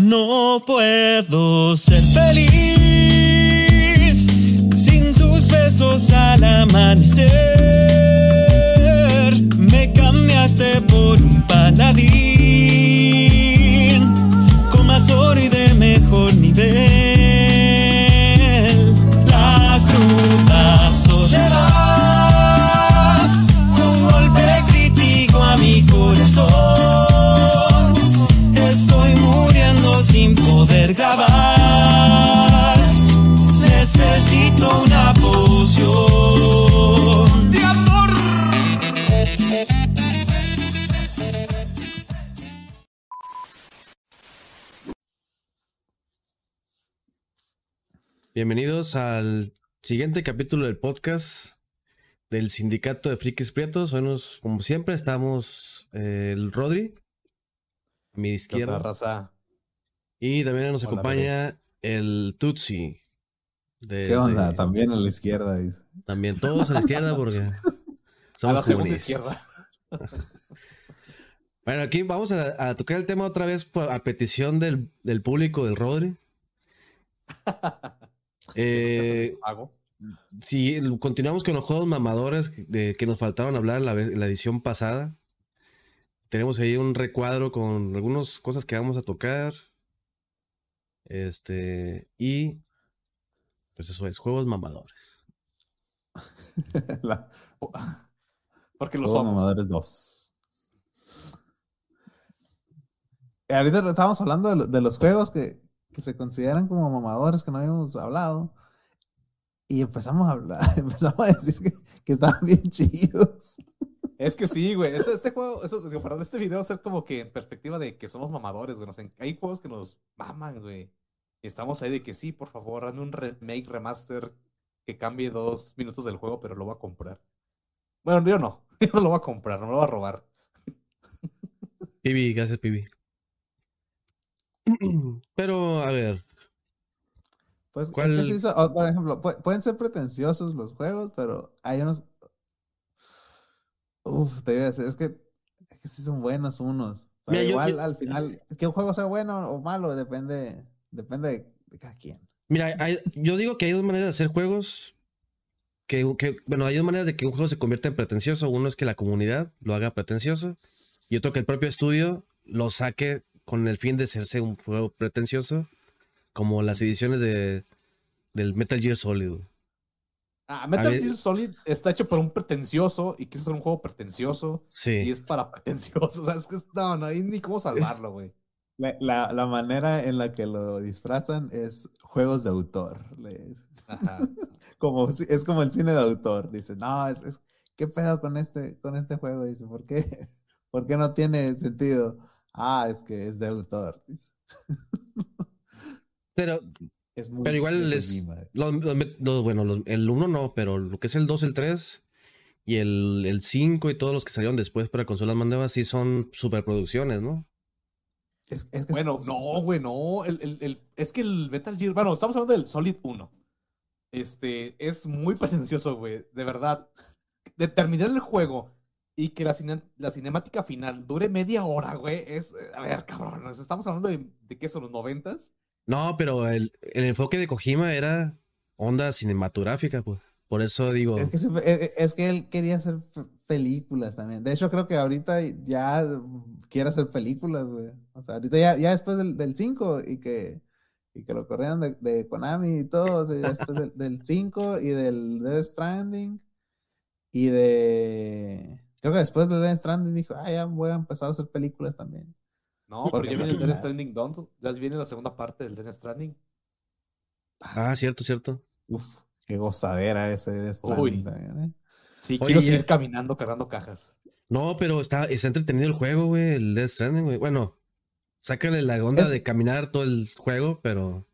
No puedo ser feliz sin tus besos al amanecer. Me cambiaste por un paladín con más oro y de mejor nivel. Bienvenidos al siguiente capítulo del podcast del Sindicato de Frikis Prietos. Hoy nos, como siempre, estamos eh, el Rodri, a mi ¿Qué onda, izquierda, raza? y también nos Hola, acompaña el Tutsi. de- ¿Qué onda? de- También a la izquierda. dice. También todos a la izquierda porque A la somos segunda comunistas. izquierda. Bueno, aquí vamos a, a tocar el tema otra vez a petición del, del público del Rodri. Eh, Hago. Si continuamos con los juegos mamadores de, que nos faltaron hablar en la, edición pasada, tenemos ahí un recuadro con algunas cosas que vamos a tocar. Este, y pues eso es, juegos mamadores. La- Porque lo Juego somos. Mamadores 2. Eh, Ahorita estábamos hablando de los juegos que, que se consideran como mamadores que no habíamos hablado. Y empezamos a hablar, empezamos a decir que, que estaban bien chidos. Es que sí, güey. Este, este juego, eso, digo, perdón, este video va a ser como que en perspectiva de que somos mamadores, güey. Nos hay juegos que nos maman, güey. Y estamos ahí de que sí, por favor, hazme un remake, remaster que cambie dos minutos del juego, pero lo voy a comprar. Bueno, yo no. Yo no lo voy a comprar, no me lo voy a robar. Pibi, gracias, Pibi. Pero, a ver, Pues, es ¿Cuál- que sí por ejemplo, pu- pueden ser pretenciosos los juegos, pero hay unos. Uf, te iba a decir, es que, es que sí son buenos unos. Pero Mira, igual yo- al final, que un juego sea bueno o malo depende, depende de, de cada quien. mira, hay- yo digo que hay dos maneras de hacer juegos. Que, que- bueno, hay dos maneras de que un juego se convierta en pretencioso. Uno es que la comunidad lo haga pretencioso. Y otro que el propio estudio lo saque con el fin de hacerse un juego pretencioso. Como las ediciones de, del Metal Gear Solid. güey. Ah, Metal Gear Solid está hecho por un pretencioso y quiso ser un juego pretencioso. Y Sí. es para pretenciosos. O sea, es que no, no hay ni cómo salvarlo, güey. La, la- la manera en la que lo disfrazan es juegos de autor. Ajá. Como, es como el cine de autor. Dice, no, es, es- ¿qué pedo con este, con este juego? Dice, ¿por qué? ¿Por qué no tiene sentido? Ah, es que es de autor. Pero Es muy Pero igual es- Kojima. Los- los met- los- bueno, el 1 no, pero lo que es el 2, el 3 y el, el 5 y todos los que salieron después para consolas más nuevas sí son superproducciones, ¿no? Es- es que Bueno, no, güey, no. El, el- el- es que el Metal Gear, bueno, estamos hablando del Solid 1. Este, es muy pretencioso, güey. De verdad. De terminar el juego y que la, cine- la cinemática final dure media hora, güey. Es, eh, a ver, cabrón, nos estamos hablando de, de qué son los noventas. No, pero el, el enfoque de Kojima era onda cinematográfica, pues. Por eso digo, Es que, se- es- es que él quería hacer películas también. De hecho, creo que ahorita ya quiere hacer películas, güey. O sea, ahorita ya, ya después del, del 5 y que, y que lo corrieron de, de Konami y todo, o sea, después del, del 5 y del Death Stranding y de... Creo que después de Death Stranding dijo, ah, ya voy a empezar a hacer películas también. No, pero Porque ya viene el Death Stranding 2. Ya viene la segunda parte del Death Stranding. ah, cierto, cierto. Uf, qué gozadera ese Death Stranding Uy. también, ¿eh? Sí, Oye, quiero seguir caminando cargando cajas. No, pero está, está entretenido el juego, güey, el Death Stranding, güey. Bueno, sácale la onda Es- de caminar todo el juego, pero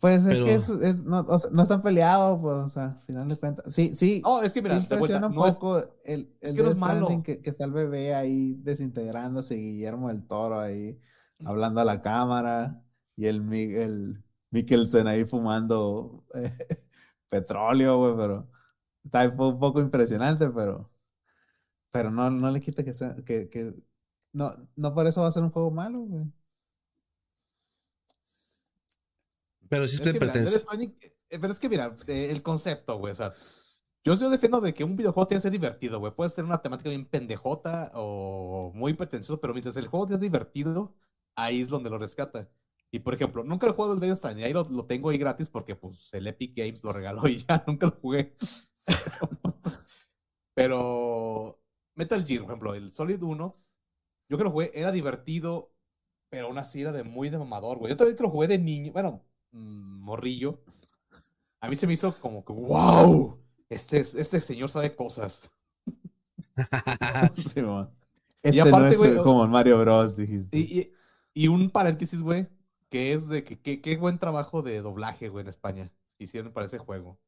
Pues es que es, es- no, o sea, no están peleados, pues, o sea, al final de cuentas. Sí, sí, No, es que mira, sí impresiona un no es- poco el, es el que no es malo. Que, que está el bebé ahí desintegrándose Guillermo del Toro ahí hablando a la cámara y el, el Mikkelsen ahí fumando eh, petróleo, güey, pero está un poco impresionante, pero pero no, no le quita que sea, que, que no, no por eso va a ser un juego malo, güey. Pero sí es Es que, mira. Stranding, eh, pero es que mira, el concepto, güey, o sea, yo, yo defiendo de que un videojuego tiene que ser divertido, güey. Puedes tener una temática bien pendejota o muy pretencioso, pero mientras el juego es divertido, ahí es donde lo rescata. Y por ejemplo, nunca he jugado el Death Stranding, ahí lo, lo tengo ahí gratis porque pues el Epic Games lo regaló y ya nunca lo jugué. pero Metal Gear, por ejemplo, el Solid 1, yo que lo jugué, era divertido, pero aún así era de muy de mamador, güey. Yo también que lo jugué de niño, bueno, morrillo. A mí se me hizo como que, wow, este, este señor sabe cosas. Sí, man. Este aparte, no es güey, como en Mario Bros, dijiste. Y, y- y un paréntesis, güey, que es de que qué buen trabajo de doblaje, güey, en España. Hicieron para ese juego.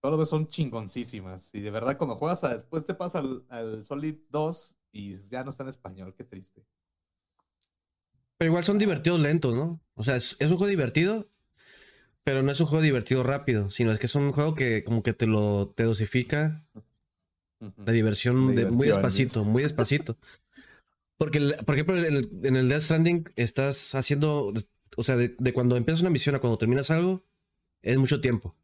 Todas las son chingoncísimas. Y de verdad, cuando juegas a, después te pasas al, al Solid 2 y ya no está en español. Qué triste. Pero igual son divertidos lentos, ¿no? O sea, es, es un juego divertido, pero no es un juego divertido rápido, sino es que es un juego que como que te lo te dosifica la diversión, La de- muy despacito, muy despacito. Porque, el- por ejemplo, en el, en el Death Stranding estás haciendo, o sea, de, de cuando empiezas una misión a cuando terminas algo, es mucho tiempo.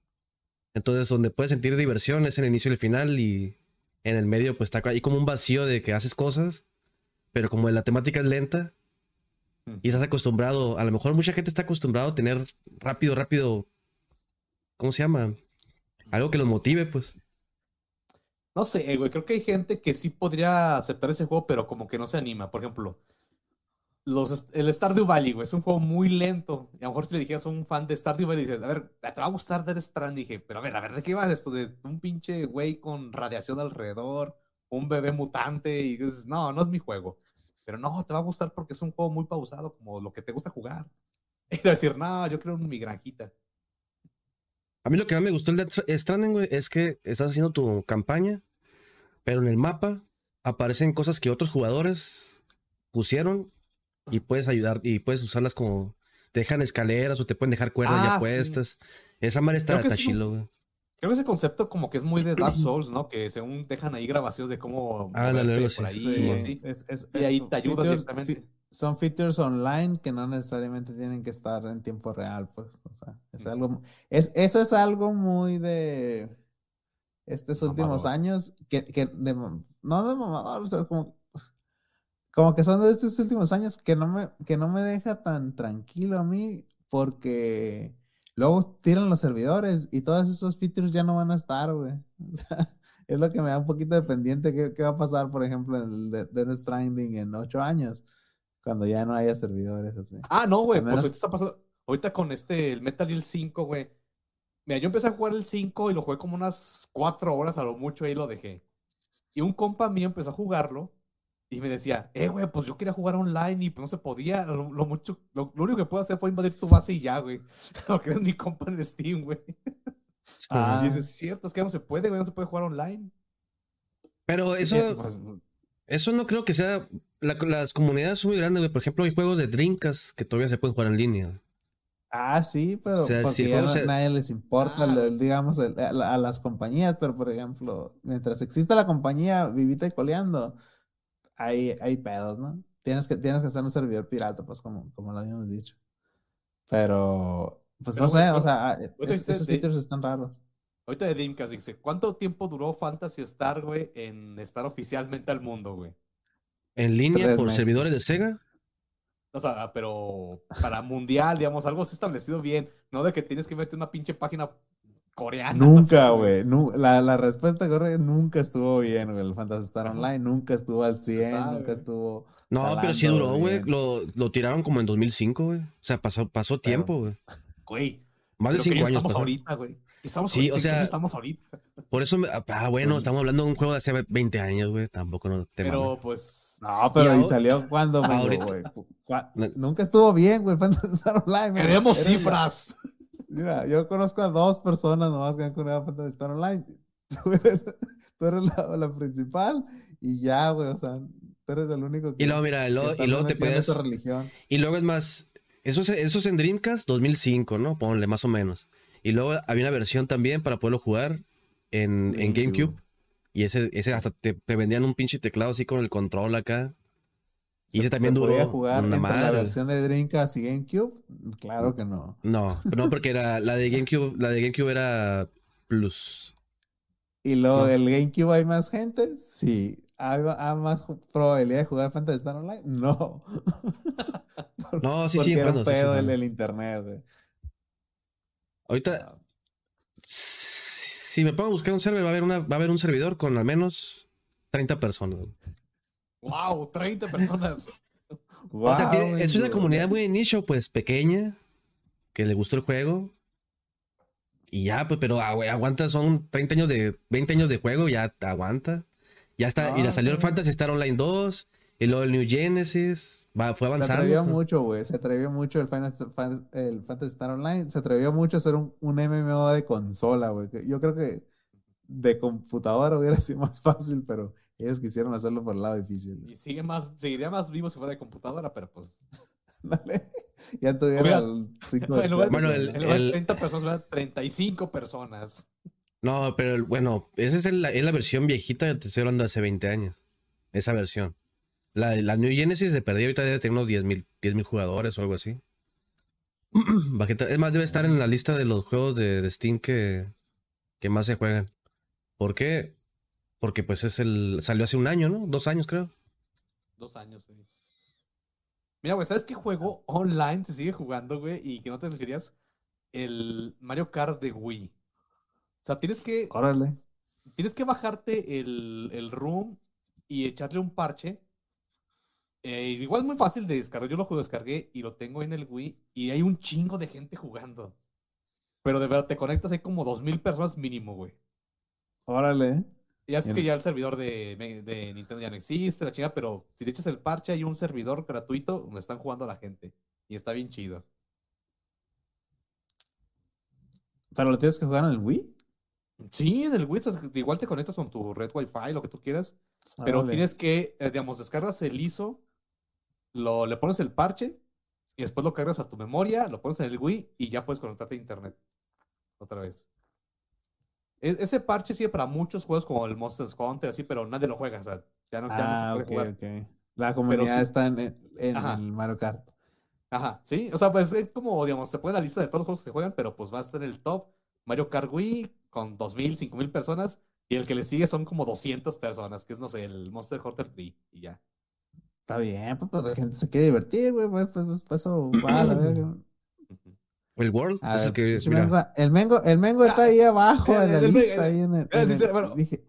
Entonces, donde puedes sentir diversión es en el inicio y el final y en el medio pues está ahí como un vacío de que haces cosas, pero como la temática es lenta y estás acostumbrado, a lo mejor mucha gente está acostumbrado a tener rápido, rápido, ¿cómo se llama? Algo que los motive, pues. No sé, güey, creo que hay gente que sí podría aceptar ese juego, pero como que no se anima. Por ejemplo, los, el Stardew Valley, güey, es un juego muy lento. Y a lo mejor si le dijeras a un fan de Stardew Valley, dices, a ver, ¿te va a gustar Death Stranding? Dije, pero a ver, a ver, ¿de qué va esto? De un pinche güey con radiación alrededor, un bebé mutante, y dices, no, no es mi juego. Pero no, te va a gustar porque es un juego muy pausado, como lo que te gusta jugar. Y decir, no, yo creo en mi granjita. A mí lo que más me gustó el Death Stranding, güey, es que estás haciendo tu campaña, pero en el mapa aparecen cosas que otros jugadores pusieron y puedes ayudar y puedes usarlas como te dejan escaleras o te pueden dejar cuerdas Ah, ya sí. puestas. Esa madre está, chilo, güey. Creo que ese concepto como que es muy de Dark Souls, ¿no? Que según dejan ahí grabaciones de cómo Ah, algo por así, ahí sí, y man. así. Es- es- Y ahí te ayuda features- directamente. Son features online que no necesariamente tienen que estar en tiempo real, pues. O sea, es algo. Es, eso es algo muy de estos últimos Mamador. años. Que, que de no de mamador, o sea, como, como que son de estos últimos años que no me, que no me deja tan tranquilo a mí, porque luego tiran los servidores y todos esos features ya no van a estar, güey. O sea, es lo que me da un poquito de pendiente. ¿Qué, qué va a pasar, por ejemplo, en el de- Death Stranding en ocho años? Cuando ya no haya servidores así. Ah, no, güey, pues menos- ahorita está pasando. Ahorita con este, el Metal Gear 5, güey. Mira, yo empecé a jugar el 5 y lo jugué como unas 4 horas a lo mucho y ahí lo dejé. Y un compa mío empezó a jugarlo y me decía, eh, güey, pues yo quería jugar online y pues no se podía. Lo, lo mucho, lo, lo único que puedo hacer fue invadir tu base y ya, güey. Porque eres mi compa en Steam, güey. Ah. Y dices, cierto, es que no se puede, güey, no se puede jugar online. Pero eso, pues, eso no creo que sea. la- las comunidades son muy grandes, güey. Por ejemplo, hay juegos de Drinkas que todavía se pueden jugar en línea. Ah, sí, pero O sea, porque si ya juego no- se- nadie les importa, Ah. digamos, a las compañías, pero por ejemplo, mientras exista la compañía vivita y coleando, hay, hay pedos, ¿no? Tienes que, tienes que hacer un servidor pirata, pues como, como lo habíamos dicho. Pero, pues Pero, no sé, o sea, ahorita es- dices esos de- features están raros. Ahorita de Dreamcast dice, ¿cuánto tiempo duró Fantasy Star, güey, en estar oficialmente al mundo, güey? En línea Tres por meses. servidores de Sega. O sea, pero para mundial, digamos, algo así establecido bien, no de que tienes que verte una pinche página coreana. no Nunca, güey. nu- la, la respuesta correcta nunca estuvo bien, güey. El Phantasy Star. Online nunca estuvo al 100, Está, nunca estuvo. No, pero sí duró, güey. Lo, lo tiraron como en 2005, güey. O sea, pasó, pasó tiempo, güey. Güey. Más de cinco años. estamos pasó. ahorita, güey. Estamos Sí, o ¿en qué año sea, estamos ahorita. Por eso, me- ah, bueno, estamos hablando de un juego de hace 20 años, güey. Tampoco no te Pero mames. pues. No, pero Y ¿y salió cuando, güey? No. Nunca estuvo bien, güey, el Phantasy Star Online. Queremos cifras. Mira, yo conozco a dos personas nomás que han jugado Phantasy Star Online. Tú eres, tú eres la, la principal y ya, güey, o sea, tú eres el único que. Y luego, mira, y luego, y te puedes. Y luego es más. Eso es, eso es en Dreamcast 2005, ¿no? Ponle más o menos. Y luego había una versión también para poderlo jugar en, en GameCube. GameCube. Y ese, ese hasta te, te vendían un pinche teclado así con el control acá. Y ese también ¿Se podía duró jugar una entre la madre. versión de Dreamcast y GameCube? Claro que no. No, no, porque era la de GameCube, la de GameCube era Plus. ¿Y luego No. el GameCube hay más gente? Sí. ¿Hay, hay más probabilidad de jugar Phantasy Star Online? No. No, sí siguen era un sí pedo el, jugando. el internet, güey. Ahorita, si me pongo a buscar un server, va a haber, una, va a haber un servidor con al menos 30 personas. güey. ¡Wow! 30 personas. o sea, tiene- es una comunidad muy de nicho, pues pequeña, que le gustó el juego. Y ya, pues, pero ah, aguanta, son 30 años de, 20 años de juego, ya aguanta. Ya está, y Ah, le salió el. Fantasy Star Online 2, y luego el New Genesis, va, fue Se avanzando. atrevió pues. mucho, güey. Se atrevió mucho el, Final, el Fantasy Star Online. Se atrevió mucho a hacer un, un MMO de consola, güey. Yo creo que de computadora hubiera sido más fácil, pero ellos quisieron hacerlo por el lado difícil. Y sigue más, seguiría más vivo si fuera de computadora, pero pues. Dale. Ya tuvieron Oiga, al cinco En lugar, Bueno, de- el- de el- 30 personas, eran 35 personas. No, pero el- bueno, esa es, el- es la versión viejita, te estoy hablando de hace 20 años. Esa versión. La, la New Genesis de perdida ahorita debe tener unos 10 mil jugadores o algo así. Es más, debe estar en la lista de los juegos de, de Steam que, que más se juegan. ¿Por qué? Porque pues es el. Salió hace un año, ¿no? Dos años, creo. Dos años, sí. Mira, güey, ¿sabes qué juego online se sigue jugando, güey? Y que no te referías el Mario Kart de Wii. O sea, tienes que, Órale. tienes que bajarte el, el room y echarle un parche. Eh, igual es muy fácil de descargar. Yo lo descargué y lo tengo en el Wii y hay un chingo de gente jugando. Pero de verdad, te conectas, hay como dos mil personas mínimo, güey. Órale. Ya es que ya el servidor de, de Nintendo ya no existe, la chinga, pero si le echas el parche hay un servidor gratuito donde están jugando la gente. Y está bien chido. ¿Pero lo tienes que jugar en el Wii? Sí, en el Wii igual te conectas con tu red Wi-Fi, lo que tú quieras, pero tienes que, eh, digamos, descargas el ISO, lo, le pones el parche y después lo cargas a tu memoria, lo pones en el Wii y ya puedes conectarte a internet. Otra vez. Ese parche sirve para muchos juegos como el Monster Hunter, así, pero nadie lo juega, o sea, ya no, ya no Ah, se ok, puede jugar. La comunidad está en, en el Mario Kart. Ajá, sí, o sea, pues es como, digamos, se pone la lista de todos los juegos que se juegan, pero pues va a estar en el top Mario Kart Wii con 2.000, 5.000 personas y el que le sigue son como 200 personas, que es, no sé, el Monster Hunter 3 y ya. Está bien, pues, pues, la gente se quiere divertir, güey. Pues, pues, pues, pues, eso va a la verga. El World. A es el ver, que, pinche mira, Mengo- el Mengo, el Mengo está ahí abajo el- en la el- el- lista. el- ahí en el, en sí, el- sí, bueno. dije,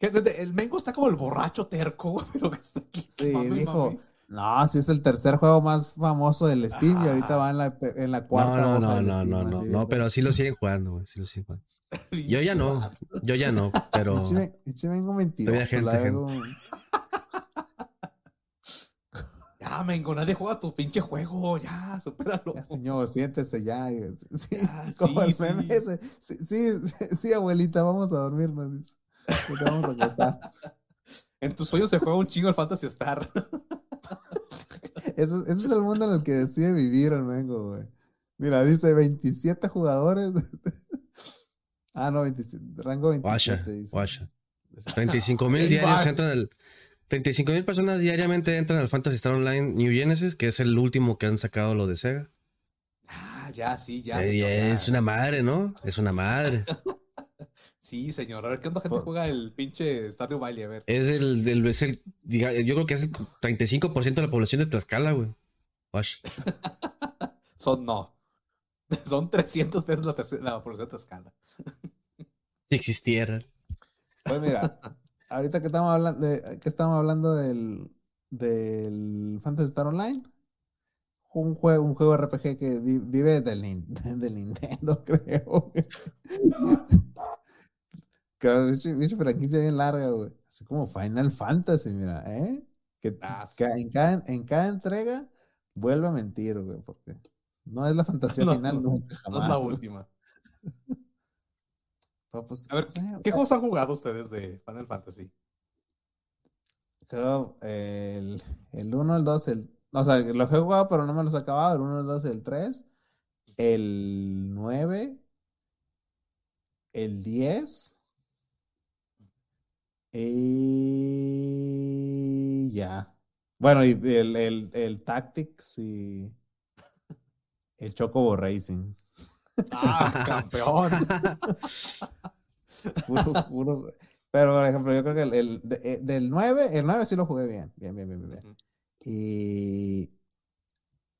Que El Mengo está como el borracho terco, güey, pero que está aquí. sí, mame, dijo, mame. no, si es el tercer juego más famoso del Steam y ahorita Ah. va en la, en la no, cuarta. no, no, del no, Steam, no, no, no, pero sí lo siguen jugando, güey. Sí lo siguen jugando. Yo ya no, yo ya no, pero. Pinche Mengo mentiroso. Todavía gente, la gente. Ya, Mengo, nadie juega tu pinche juego, ya, supéralo. Ya, señor, siéntese ya. y- Sí, Ya, como sí, el meme sí. ese. Sí, sí, sí, abuelita, vamos a dormirnos. vamos a. En tus sueños se juega un chingo el Fantasy Star. Ese, ese es el mundo en el que decide vivir el Mengo, güey. Mira, dice 27 jugadores. ah, no, 27, rango 27. Guasha, dice. guasha. 35 mil diarios entran al. 35 mil personas diariamente entran al Fantasy Star Online New Genesis, que es el último que han sacado lo de Sega. Ah, ya, sí, ya. Eh, señor, ya. es una madre, ¿no? Es una madre. Sí, señor. A ver, ¿qué onda gente juega el pinche Stardew Valley? A ver. Es el, del- es el- diga- yo creo que es el 35% de la población de Tlaxcala, güey. Wash. Son no. Son 300 veces la, población de escala. Si existiera. Pues mira, ahorita que estamos hablando, de, que estamos hablando del, del Fantasy Star Online, un juego, un juego RPG que vi- vive del, del Nintendo, creo. Claro, bicho franquicia bien larga, güey. Así como Final Fantasy, mira, ¿eh? Que, Ah, sí. que en, cada, en cada entrega vuelve a mentir, güey, porque no es la fantasía No, final nunca, No jamás. es la última. Pero, pues, A ver, o sea, ¿Qué juegos han jugado ustedes de Final Fantasy? Creo el, el 1, el 2, el... O sea, los he jugado, pero no me los he acabado. El 1, el 2, el 3. El 9. El 10. Y ya. Bueno, y el, el, el Tactics y el Chocobo Racing. Ah, campeón. Puro- puro- Pero, por ejemplo, yo creo que el, el- de- eh, del 9, el 9 sí lo jugué bien. Bien, bien, bien, bien. bien. Ujú. Y.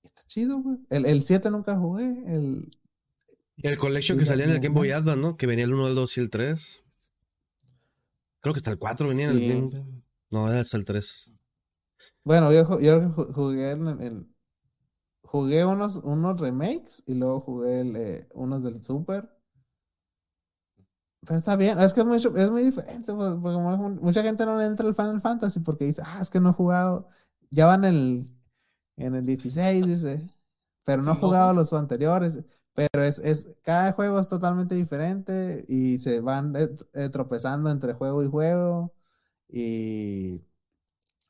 Está chido, güey. El, el 7 nunca lo jugué. El, El collection Sí, que salía en el Game Boy. Advance, ¿no? Que venía el 1, el 2 y el 3. Creo que hasta el 4 venía en el Sí. Game No, era hasta el 3. Bueno, yo, yo ju- jugué en el- jugué unos, unos remakes y luego jugué el, eh, unos del Super. Pero está bien, es que es, mucho- es muy diferente, pues, porque mu- mucha gente no le entra al Final Fantasy porque dice, ah, es que no he jugado, ya van en el, en el 16, dice, pero no he jugado los anteriores, pero es, es, cada juego es totalmente diferente y se van eh, eh, tropezando entre juego y juego y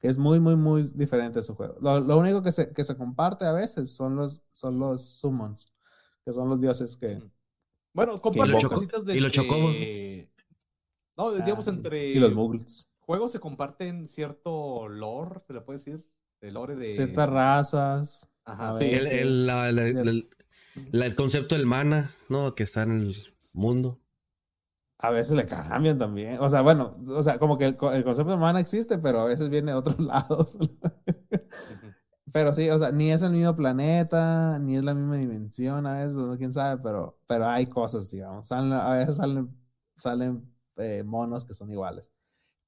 es muy, muy, muy diferente su juego. Lo, lo único que se, que se comparte a veces son los, son los summons, que son los dioses que... Bueno, choco- cositas de y los chocobos. que- No, digamos, Ah, entre Y los muggles. juegos se comparten cierto lore, se le puede decir, de lore de... Ciertas razas. Ajá, sí. El, el, la- la- Cierto. el- la- el concepto del mana, ¿no? Que está en el mundo. A veces le cambian también. O sea, bueno, o sea, como que el, el concepto de mana existe, pero a veces viene de otros lados. Pero sí, o sea, ni es el mismo planeta, ni es la misma dimensión a veces, no quién sabe, pero, pero hay cosas, digamos. Salen- a veces salen, salen eh, monos que son iguales.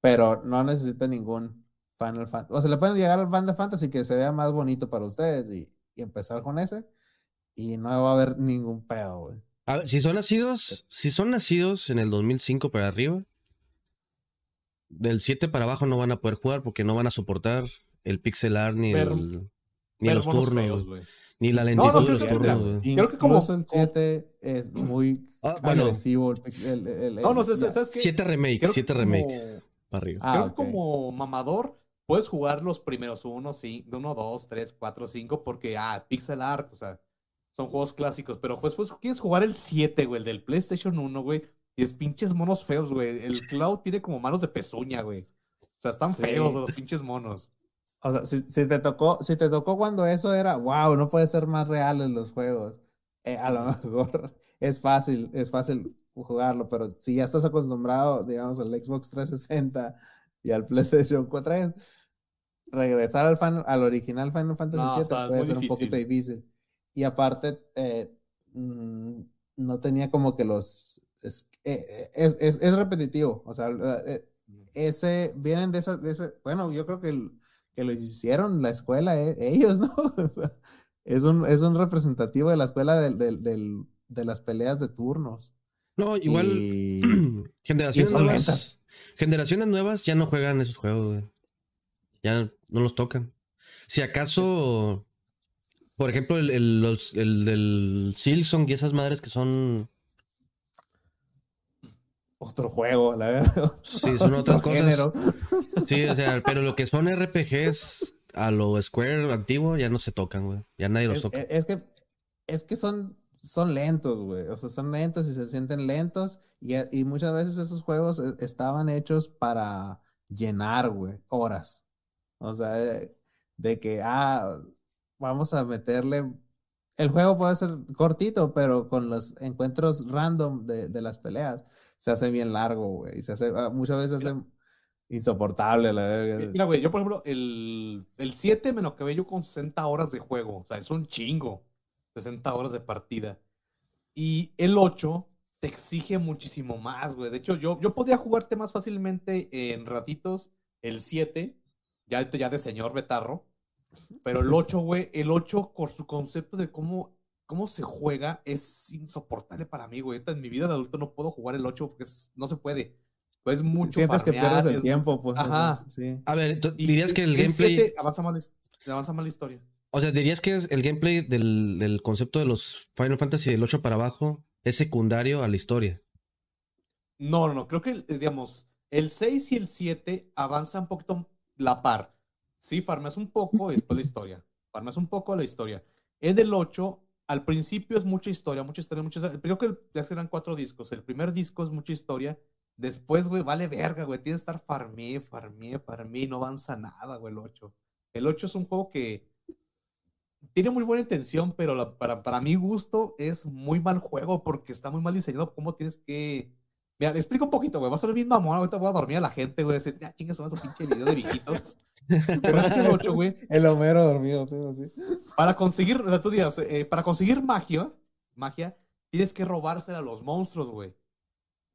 Pero no necesita ningún Final Fantasy. O sea, le pueden llegar al Final Fantasy que se vea más bonito para ustedes y, y empezar con ese. Y no va a haber ningún pedo, güey. A ver, si son nacidos, si son nacidos en el 2005 para arriba, del 7 para abajo no van a poder jugar porque no van a soportar el pixel art ni, Ver- el- ni los turnos, feos, ni la no, lentitud creo de los que- turnos. Creo que como- el 7 es muy Ah, bueno, agresivo. el el- el- No, no, sé. ¿sabes qué? 7 remake, Creo que 7 como- remake para arriba. Ah, Creo ok. que como mamador puedes jugar los primeros uno, sí, de uno, dos, tres, cuatro, cinco, porque, ah, pixel art, o sea, son juegos clásicos, pero pues, pues quieres jugar el 7, güey, el del PlayStation 1, güey, y es pinches monos feos, güey. El Cloud tiene como manos de pezuña, güey. O sea, están Sí. feos los pinches monos. O sea, si, si te tocó, si te tocó cuando eso era, wow, no puede ser más real en los juegos. eh, a lo mejor es fácil, es fácil jugarlo, pero si ya estás acostumbrado, digamos, al Xbox 360 y al PlayStation 4, regresar al, Final- al original Final Fantasy No, VII puede ser un poquito difícil. Y aparte, eh, mm, no tenía como que los... Es, eh, es, es- es repetitivo, o sea, eh, ese, vienen de esa, de ese, bueno, yo creo que, el- que lo hicieron la escuela, eh, ellos, ¿no? O sea, es un, es un representativo de la escuela del- de las peleas de turnos. No, igual Y- generaciones y nuevas. Generaciones nuevas ya no juegan esos juegos, güey. Ya no los tocan. Si acaso, por ejemplo, el, el, los- el del Silsong y esas madres que son. Otro juego, la verdad. Sí, son otras Otro cosas. género. Sí, o sea, pero lo que son RPGs a lo Square antiguo ya no se tocan, güey. Ya nadie los Es, toca. es- que, es que son, son lentos, güey. O sea, son lentos y se sienten lentos. Y, y muchas veces esos juegos eh, estaban hechos para llenar, güey, horas. O sea, de que, ah, vamos a meterle. El juego puede ser cortito, pero con los encuentros random de, de las peleas se hace bien largo, güey. Y se hace, ah, muchas veces se hace insoportable, la verga. Mira, güey, yo por ejemplo, el, el 7 me lo acabé yo con 60 horas de juego. O sea, es un chingo. 60 horas de partida. Y el 8 te exige muchísimo más, güey. De hecho, yo, yo podía jugarte más fácilmente en ratitos el 7, ya, ya de señor Betarro. Pero el 8, güey, el 8 por su concepto de cómo, cómo se juega es insoportable para mí, güey. En mi vida de adulto no puedo jugar el 8 porque es- no se puede. Es mucho Sientes que farmear, pierdes el es- tiempo, pues. Ajá. Sí. A ver, ¿tú y- dirías que el gameplay. 7 avanza his- avanza más la historia. O sea, dirías que es el gameplay del, del concepto de los Final Fantasy del 8 para abajo es secundario a la historia. No, no, no. Creo que, digamos, el 6 y el 7 avanzan un poquito la par. Sí, farmeas un poco y después la historia. Farmeas un poco la historia. En el 8, al principio es mucha historia, mucha historia, mucha historia. Creo que ya serán cuatro discos. El primer disco es mucha historia. Después, güey, vale verga, güey. Tienes que estar farmé, farmé, farmé. No avanza nada, güey, el 8. El 8 es un juego que tiene muy buena intención, pero la- para, para mi gusto es muy mal juego porque está muy mal diseñado cómo tienes que... Mira, le explico un poquito, güey. Va a ser bien mamón. Ahorita voy a dormir a la gente, güey. Decir, ya chingue su madre, su pinche video de viejitos. Pero es que el 8, güey, El Homero dormido, tío, así. para conseguir, o sea, tú digas, eh, para conseguir magia, magia, tienes que robársela a los monstruos, güey.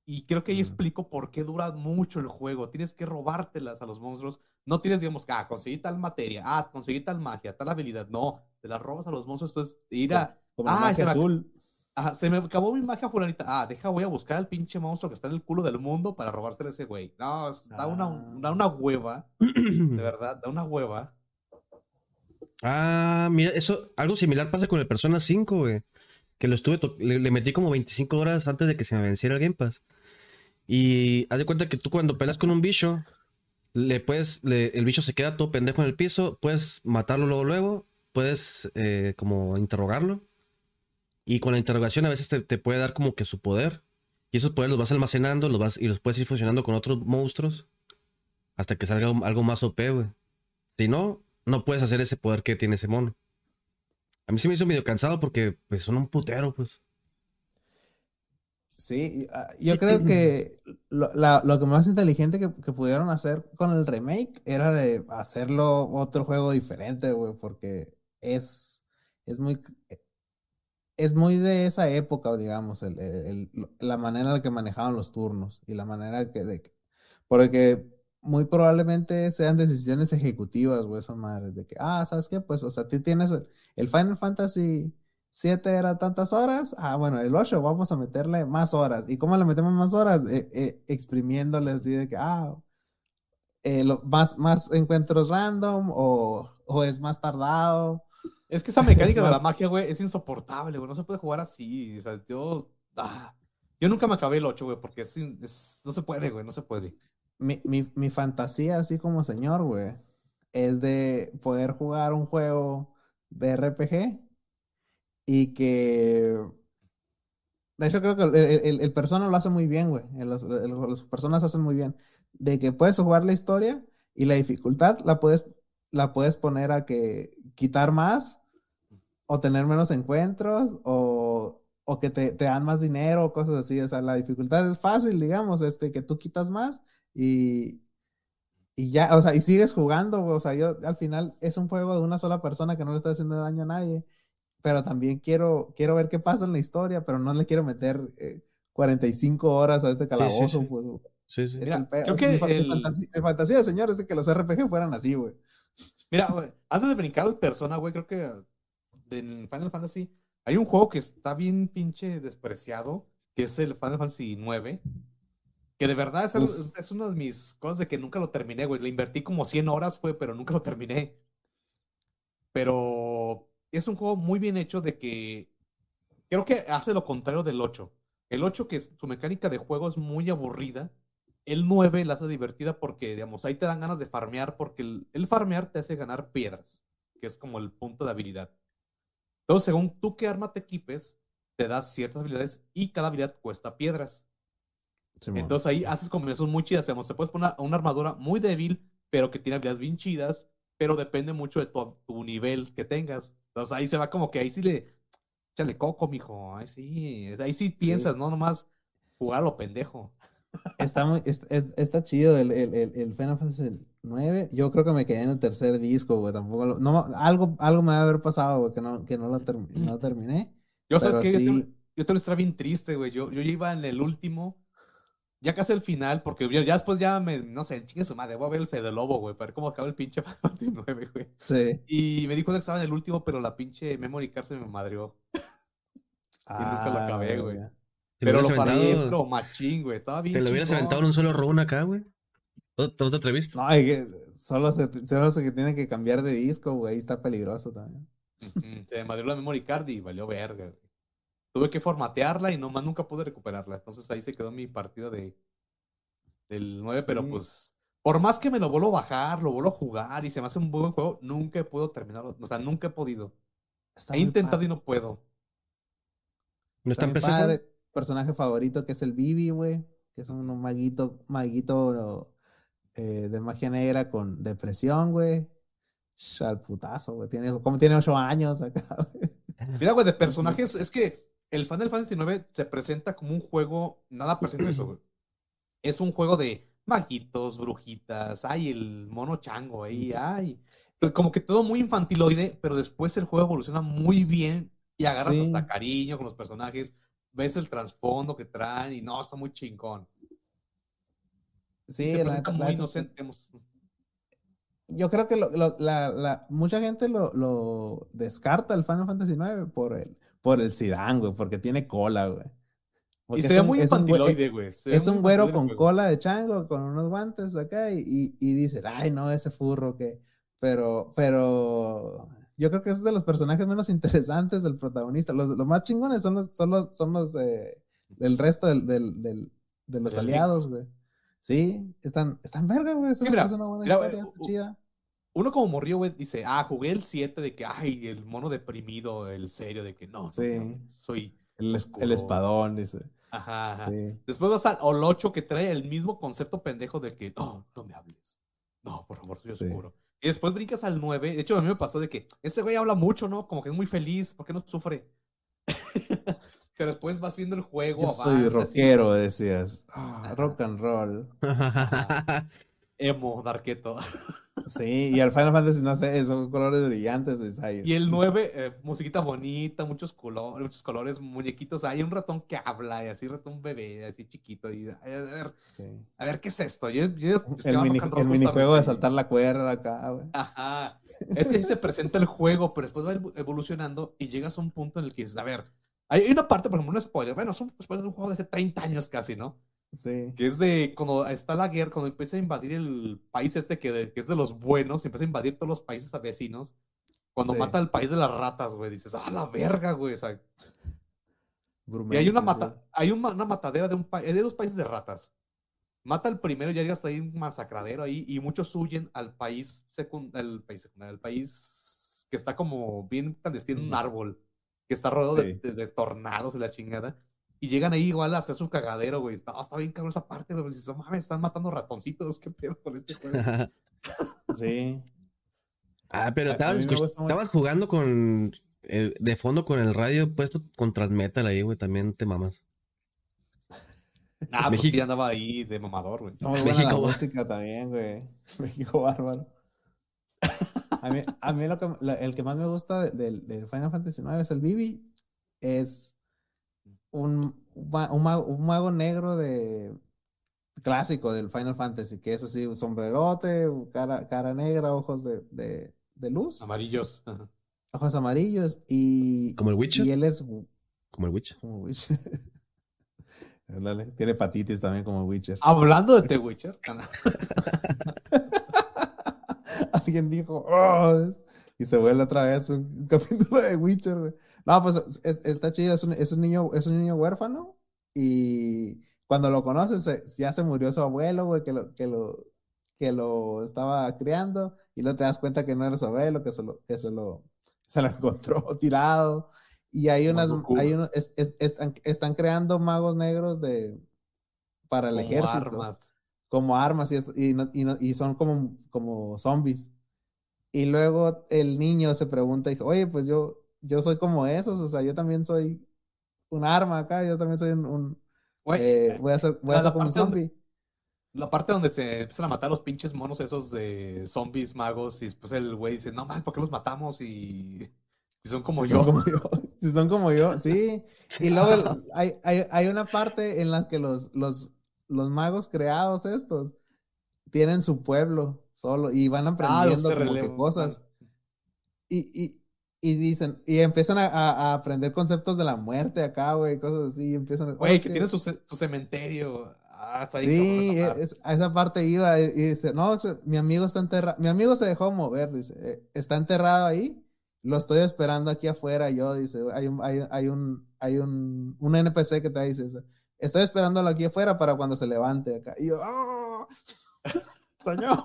Y creo que ahí Mm. explico por qué dura mucho el juego. Tienes que robártelas a los monstruos. No tienes, digamos, que, ah, conseguí tal materia, ah, conseguí tal magia, tal habilidad. No, te las robas a los monstruos. Entonces, ir a, Como Ah, magia azul. Ajá, se me acabó mi magia fulanita. Ah, deja, voy a buscar al pinche monstruo que está en el culo del mundo para robársela a ese güey. No, da, una, Ah. da una hueva, de verdad, da una hueva. Ah, mira, eso, algo similar pasa con el Persona 5, güey. Que lo estuve, le, le metí como 25 horas antes de que se me venciera el Game Pass. Y haz de cuenta que tú cuando peleas con un bicho, le puedes, le- el bicho se queda todo pendejo en el piso, puedes matarlo luego, luego, puedes eh, como interrogarlo. Y con la interrogación a veces te, te puede dar como que su poder. Y esos poderes los vas almacenando los vas, y los puedes ir fusionando con otros monstruos hasta que salga algo más OP, güey. Si no, no puedes hacer ese poder que tiene ese mono. A mí se me hizo medio cansado porque pues son un putero, pues. Sí, ah, yo creo que lo, la- lo que más inteligente que, que pudieron hacer con el remake era de hacerlo otro juego diferente, güey, porque es, es muy, es muy de esa época, digamos, el- el- la manera en la que manejaban los turnos y la manera que, porque muy probablemente sean decisiones ejecutivas, güey, esa madre, de que, ah, ¿sabes qué? Pues, o sea, tú tienes el, Final Fantasy 7 era tantas horas, ah, bueno, el 8 vamos a meterle más horas. ¿Y cómo le metemos más horas? Eh, exprimiéndole así de que, ah, eh, más, más encuentros random o, o es más tardado. Es que esa mecánica de la magia, güey, es insoportable, güey. No se puede jugar así. O sea, yo. ah, yo nunca me acabé el 8, güey, porque es, no se puede, güey, no se puede. Mi, mi, mi fantasía, así como señor, güey, es de poder jugar un juego de RPG y que... De hecho, creo que el, el, el persona lo hace muy bien, güey. Los, las personas hacen muy bien. De que puedes jugar la historia y la dificultad la puedes, la puedes poner a que quitar más o tener menos encuentros o, o que te, te dan más dinero o cosas así. O sea, la dificultad es fácil, digamos, este, que tú quitas más y, y ya, o sea, y sigues jugando, güey. O sea, yo al final es un juego de una sola persona que no le está haciendo daño a nadie, pero también quiero, quiero ver qué pasa en la historia, pero no le quiero meter eh, 45 horas a este calabozo, sí. pues. Sí, sí. Es Mira, el creo que mi, el- fantasía, mi fantasía, señor, es de que los RPG fueran así, güey. Mira, güey, antes de brincar al persona, güey, creo que en Final Fantasy hay un juego que está bien pinche despreciado, que es el Final Fantasy 9. Que de verdad es, el- es una de mis cosas de que nunca lo terminé, güey. Le invertí como 100 horas, fue, pero nunca lo terminé. Pero es un juego muy bien hecho de que creo que hace lo contrario del 8. El 8, que su mecánica de juego es muy aburrida. El 9 la hace divertida porque, digamos, ahí te dan ganas de farmear porque el, el farmear te hace ganar piedras, que es como el punto de habilidad. Entonces, según tú qué arma te equipes, te das ciertas habilidades y cada habilidad cuesta piedras. Entonces ahí haces combinaciones muy chidas. Digamos, te puedes poner una, una armadura muy débil, pero que tiene habilidades bien chidas, pero depende mucho de tu, tu nivel que tengas. Entonces ahí se va como que ahí sí le. Échale coco, mijo. Ahí sí. Ahí sí piensas, no nomás jugar a lo pendejo. Está, muy, es- es- está chido el, el, el, el Final Fantasy 9. Yo creo que me quedé en el tercer disco, güey. Tampoco lo- no, algo, algo me debe haber pasado, güey, que no, que no lo term- no terminé. Yo sabes que yo, tengo una historia bien triste, güey. Yo, yo ya iba en el último, ya casi al final, porque yo- ya después ya me, no sé, chingue su madre, voy a ver el Fede Lobo, güey, para ver cómo acaba el pinche Final Fantasy 9, güey. Sí. Y me di cuenta que estaba en el último, pero la pinche memory card se me madreó. nunca lo acabé, Ah, güey. Pero lo lo aventado, pero machín, güey. Estaba bien te lo hubieras aventado en un solo run acá, güey. ¿No, no te atreviste? No, es que solo se, solo se que tiene que cambiar de disco, güey. ahí Está peligroso también. Se me madreó la memory card y valió verga, güey. Tuve que formatearla y nomás nunca pude recuperarla. Entonces ahí se quedó mi partida de del 9, pero pues por más que me lo vuelvo a bajar, lo vuelvo a jugar y se me hace un buen juego, nunca he podido terminarlo. O sea, nunca he podido. Está He intentado padre, y no puedo. ¿No está en PC? Personaje favorito que es el Bibi, güey. Que es un maguito, maguito eh, de magia negra con depresión, güey. al putazo, güey. Tiene, como tiene ocho años acá, güey. Mira, güey, de personajes, es que el Final Fantasy IX se presenta como un juego, nada presenta eso, güey. Es un juego de maguitos, brujitas, ay, el mono chango ahí, ay. Como que todo muy infantiloide, pero después el juego evoluciona muy bien y agarras Sí. hasta cariño con los personajes, ves el trasfondo que traen y no, está muy chingón. Sí, se la muy inocente. Yo creo que lo- lo- la, la- mucha gente lo, lo descarta el Final Fantasy IX por el, por el Zidane, güey, porque tiene cola, güey. Y se ve un- muy infantiloide, güey. Es un güero con cola de chango, con unos guantes acá, y, y, y dice, ay, no, ese furro que. Pero, pero yo creo que es de los personajes menos interesantes del protagonista. Los, los más chingones son los, son los, son los eh, el resto del, del, del- de los aliados, güey. Sí, están, están verga, güey. Es, Sí, una- mira, es una buena mira, historia, está chida. Uno como morrió, güey, dice, ah, jugué el 7 de que, ay, el mono deprimido, el serio, de que no, Sí. no, soy... El, espadón, dice. Ajá, ajá. Sí. Después vas al al 8 que trae el mismo concepto pendejo de que, no, no me hables. No, por favor, soy oscuro. Y después brincas al 9. De hecho, a mí me pasó de que ese güey habla mucho, ¿no? Como que es muy feliz, ¿por qué no sufre? Pero después vas viendo el juego, Yo soy avanza, así, rockero, decías. Ah, rock and roll. Emo, darketo. Sí, y al Final Fantasy, no sé, son colores brillantes. es. Y el 9, eh, musiquita bonita, muchos colores, muchos colores, muñequitos. Hay un ratón que habla y así ratón bebé, así chiquito. Y a ver, Sí. a ver qué es esto. Yo, yo El, mini- and el minijuego de saltar la cuerda acá, güey. Ajá. Es que ahí se presenta el juego, pero después va evo- evolucionando y llegas a un punto en el que dices, a ver, hay una parte, por ejemplo, un spoiler. Bueno, son spoilers de un juego de hace 30 años casi, ¿no? Sí. Que es de cuando está la guerra, cuando empieza a invadir el país este que, de- que es de los buenos, empieza a invadir todos los países vecinos. Cuando Sí. mata al país de las ratas, güey, dices, ah, la verga, güey. O sea, y hay una, mata, hay una, una matadera de, un pa- de dos países de ratas. Mata al primero y ya llega hasta ahí un masacradero ahí y muchos huyen al país secundario, al país secundario, al país que está como bien clandestino, un árbol, que está rodeado de- de tornados y la chingada. Y llegan ahí igual a hacer su cagadero, güey. Está, está bien cabrón esa parte, güey. Dices, "No mames, están matando ratoncitos, qué pedo con este juego. Sí. ah, pero estabas, estabas jugando con. eh, de fondo con el radio puesto con Transmetal ahí, güey. También te mamas. Ah, pues México. sí, andaba ahí de mamador, güey. México, música también, güey. México bárbaro. A mí, a mí lo que, el que más me gusta de- del, del Final Fantasy IX es el Vivi. Es un, un ma- un mago, un mago negro de clásico del Final Fantasy, que es así, un sombrerote, cara, cara negra, ojos de, de, de luz, Amarillos. Ajá. ojos amarillos y, Como el Witcher. y él es Como el Witcher. como Witcher. Ándale, Tiene hepatitis también como Witcher. Hablando de The Witcher. Alguien dijo, "Oh", y se vuelve otra vez un, capítulo de Witcher, güey. No, pues es- está chido, es un, es un niño, es un niño huérfano y cuando lo conoces se- ya se murió su abuelo, güey, que lo, que lo, que lo estaba criando y luego te das cuenta que no era su abuelo, que se lo, que se lo, se lo encontró tirado. Y hay unas, hay unos, es- es- están, están creando magos negros de, para el Como ejército armas. como armas y, y, no- y no- y son como, como zombies. Y luego el niño se pregunta, dijo, oye, pues yo, yo soy como esos, o sea, yo también soy un arma acá, yo también soy un, un, eh, voy a ser, voy a ser como un donde- zombie. La parte donde se empiezan a matar los pinches monos esos de zombies magos y después el güey dice, no más, ¿por qué los matamos? Y, y son como Si yo. son como yo, si son como yo, sí. Y luego el- hay, hay, hay una parte en la que los, los, los magos creados estos tienen su pueblo solo y van Ah, aprendiendo como que relevan. cosas. Y, y, y dicen, y empiezan a, a- aprender conceptos de la muerte acá, güey, cosas así, y empiezan. Güey, "Oh, es que tienen su, su cementerio. Ah, ahí Sí, esa parte. es- a esa parte iba y, dice, no, mi amigo está enterrado, mi amigo se dejó mover, dice, "eh, está enterrado ahí, lo estoy esperando aquí afuera, yo, dice, hay un, hay, hay un, hay un, un NPC que te dice, estoy esperándolo aquí afuera para cuando se levante acá. Y yo, ¡ah! Señor.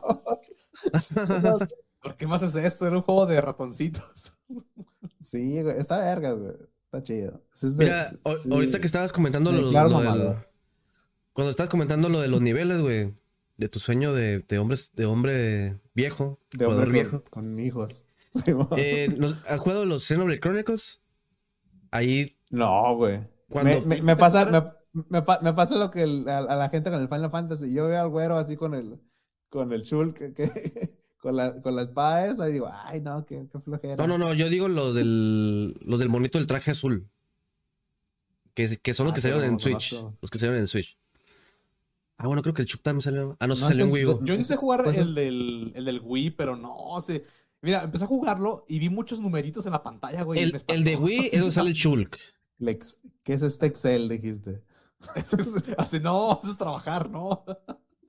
¿Por qué más es esto? Era un juego de ratoncitos. Sí, güey, está vergas, güey, está chido. Sí, Mira, sí, o- sí. ahorita que estabas comentando Me lo, del-. Cuando estabas comentando lo de los niveles, güey. de tu sueño de, de hombres, de hombre viejo, De jugador hombre viejo. con, con hijos. Eh, ¿nos- ¿Has jugado los Xenoblade Chronicles? Ahí, no, güey. cuando... Me, me- me pasa, me, me pa- me pasa lo que el- a, a la gente con el Final Fantasy. Yo veo al güero así con el, con el chul, que, que- con, la, con la espada esa, y digo, ay, no, qué, qué flojera. No, no, no, yo digo los del, los del monito del traje azul. Que, que son los Ah, que salieron no en lo Switch. conozco. Los que salieron en Switch. Ah, bueno, creo que el Chuck también salió. Ah, no, sí No, salió en Wii U. Yo quise jugar Pues es- el, del, el del Wii, pero no sé. Mira, empecé a jugarlo y vi muchos numeritos en la pantalla, güey. El, el de. Wii es donde sale el Chulk. Lex, ¿Qué es este Excel, dijiste? Eso es- Así, no, eso es trabajar, ¿no?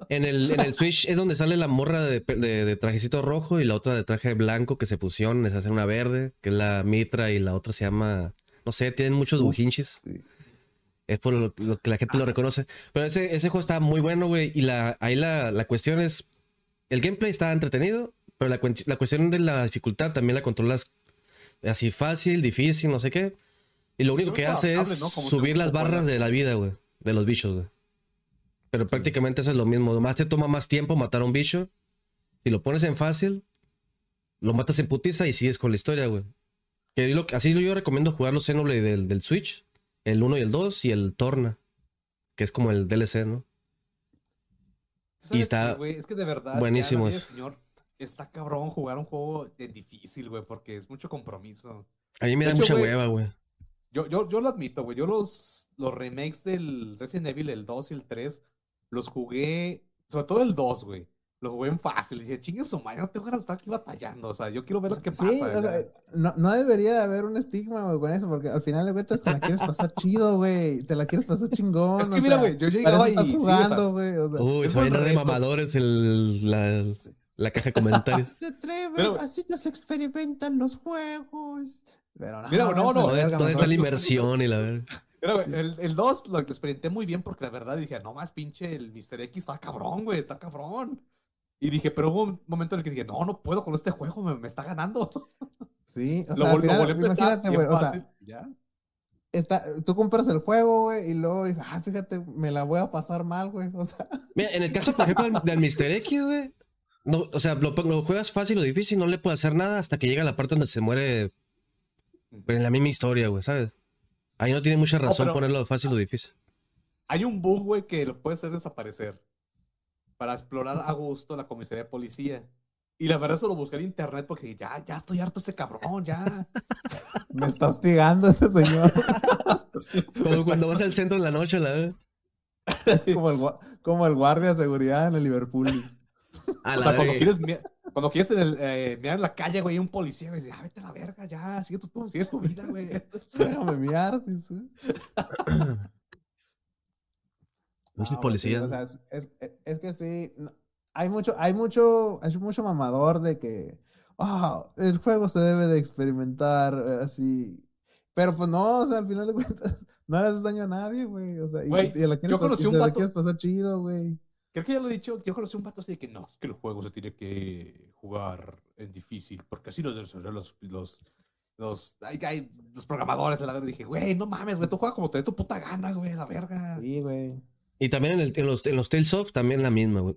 En el, en el Switch es donde sale la morra de, de- de trajecito rojo y la otra de traje blanco que se fusionan, se hace una verde, que es la Mitra y la otra se llama, no sé, tienen muchos bujinches. sí. Es por lo, lo que la gente lo reconoce. Pero ese, ese juego está muy bueno, güey. Y la, ahí la, la cuestión es, el gameplay está entretenido, pero la, la cuestión de la dificultad también la controlas así fácil, difícil, no sé qué. Y lo único que hace es subir las barras de la vida, güey. De los bichos, güey. Pero prácticamente eso es lo mismo. Más te toma más tiempo matar a un bicho. Si lo pones en fácil, lo matas en putiza y sigues con la historia, güey. Que lo- así yo recomiendo jugar los Xenoblade del, del Switch. El 1 y el 2 y el Torna. Que es como el DLC, ¿no? ¿Sabes está? Es que de verdad. ya buenísimo del señor, está cabrón jugar un juego en difícil, güey, porque es mucho compromiso. A mí me De da hecho, mucha hueva, güey. Yo, yo, yo lo admito, güey. Yo los, los remakes del Resident Evil, el 2 y el 3, los jugué, sobre todo el 2, güey. Lo jugué en fácil. Y dije, chingue su madre, no tengo ganas de estar aquí batallando. O sea, yo quiero ver qué pasa. Sí, o ya". sea, no, no debería de haber un estigma, güey, con eso, porque al final de cuentas te la quieres pasar chido, güey. Te la quieres pasar chingón. Es que o mira, güey, yo para llegaba y. estás sí, jugando, güey. o sea, Uy, es se de mamadores el, la, la caja de comentarios. Se atreven, Pero- así nos experimentan los juegos. Pero no, Mira, no, no, la verga, ¿Dónde está la inversión y la verga? Güey, el, el 2 lo experimenté muy bien porque la verdad dije, no más pinche, el Mr. X está cabrón, güey, está cabrón. Y dije, pero hubo un momento en el que dije, no, no puedo con este juego, me, me está ganando. Sí, o lo, sea, lo final, empezar, imagínate, güey, o sea, ya. está, tú compras el juego, güey, y luego dices, ah, fíjate, me la voy a pasar mal, güey. O sea, Mira, en el caso, por ejemplo, del, del Mr. X, güey. No, o sea, lo, lo juegas fácil o difícil, no le puedes hacer nada hasta que llega la parte donde se muere pero en la misma historia, güey, ¿sabes? Ahí no tiene mucha razón pero- ponerlo fácil o difícil. Hay un bug, güey, que lo puede hacer desaparecer para explorar a gusto la comisaría de policía. Y la verdad, eso lo busqué en internet porque ya, ya estoy harto de este cabrón, ya. me está hostigando este señor. Como cuando vas al centro en la noche, la verdad. como, el, como el guardia de seguridad en el Liverpool. A O la sea, cuando quieres, mi- cuando quieres en el, eh, mirar en la calle, güey, un policía, güey, dice, ah, vete a la verga, ya, sigue tu, sigue tu vida, güey. Déjame miar, dice. Pinches Ah, sí, o sea, es, es- es que sí, no, hay mucho, hay mucho, hay mucho mamador de que ah, el juego se debe de experimentar eh, así. Pero pues no, o sea, al final de cuentas, no le haces daño a nadie, güey. O sea, y, Güey, y la quieres yo conocí y un vato- quieres pasar chido, güey. Creo que ya lo he dicho, yo conocí un vato así de que no, es que el juego se tiene que jugar en difícil, porque así los, los, los, ay, ay, los programadores de la verga. Dije, güey, no mames, güey, tú juegas como te dé tu puta gana, güey, a la verga. Sí, güey. Y también en, el- en los, en los Tales of también la misma, güey.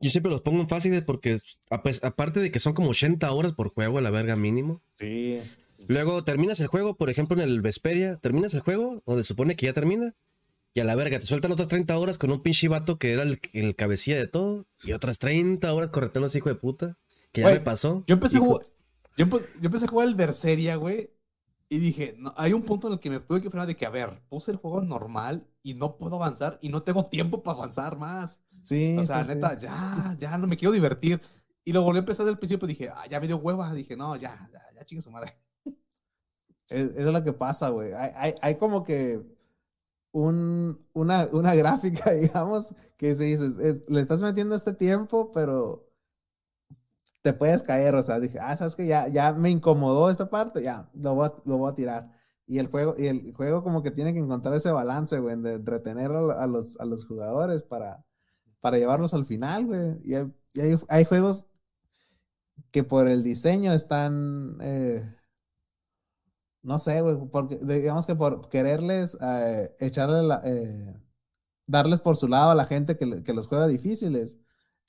Yo siempre los pongo en fáciles porque, a pes- aparte de que son como 80 horas por juego, a la verga mínimo. Sí. Luego terminas el juego, por ejemplo, en el Vesperia, terminas el juego, donde supone que ya termina, y a la verga, te sueltan otras 30 horas con un pinche vato que era el, el cabecilla de todo, y otras 30 horas correteando a ese hijo de puta, que ya me pasó. Yo empecé, a jugar, yo, yo empecé a jugar el Berseria, güey. Y dije, no, hay un punto en el que me tuve que frenar de que, a ver, puse el juego normal y no puedo avanzar y no tengo tiempo para avanzar más. Sí, O sea, sí, sí. neta, ya, ya no me quiero divertir. Y lo volví a empezar del principio y dije, ah, ya me dio hueva. Dije, no, ya, ya, ya chingue su madre. Es, es lo que pasa, güey. Hay, hay, hay como que un, una, una gráfica, digamos, que se dices, es- le estás metiendo este tiempo, pero te puedes caer. O sea, dije, ah, sabes que ya, ya me incomodó esta parte, ya, lo voy a, lo voy a tirar. Y el juego, y el juego como que tiene que encontrar ese balance, güey, de retener a, los, a los jugadores para, para llevarlos al final, güey. Y hay, y hay, hay juegos que por el diseño están, eh, no sé, güey, porque digamos que por quererles eh, echarle la, eh, darles por su lado a la gente que, que los juega difíciles,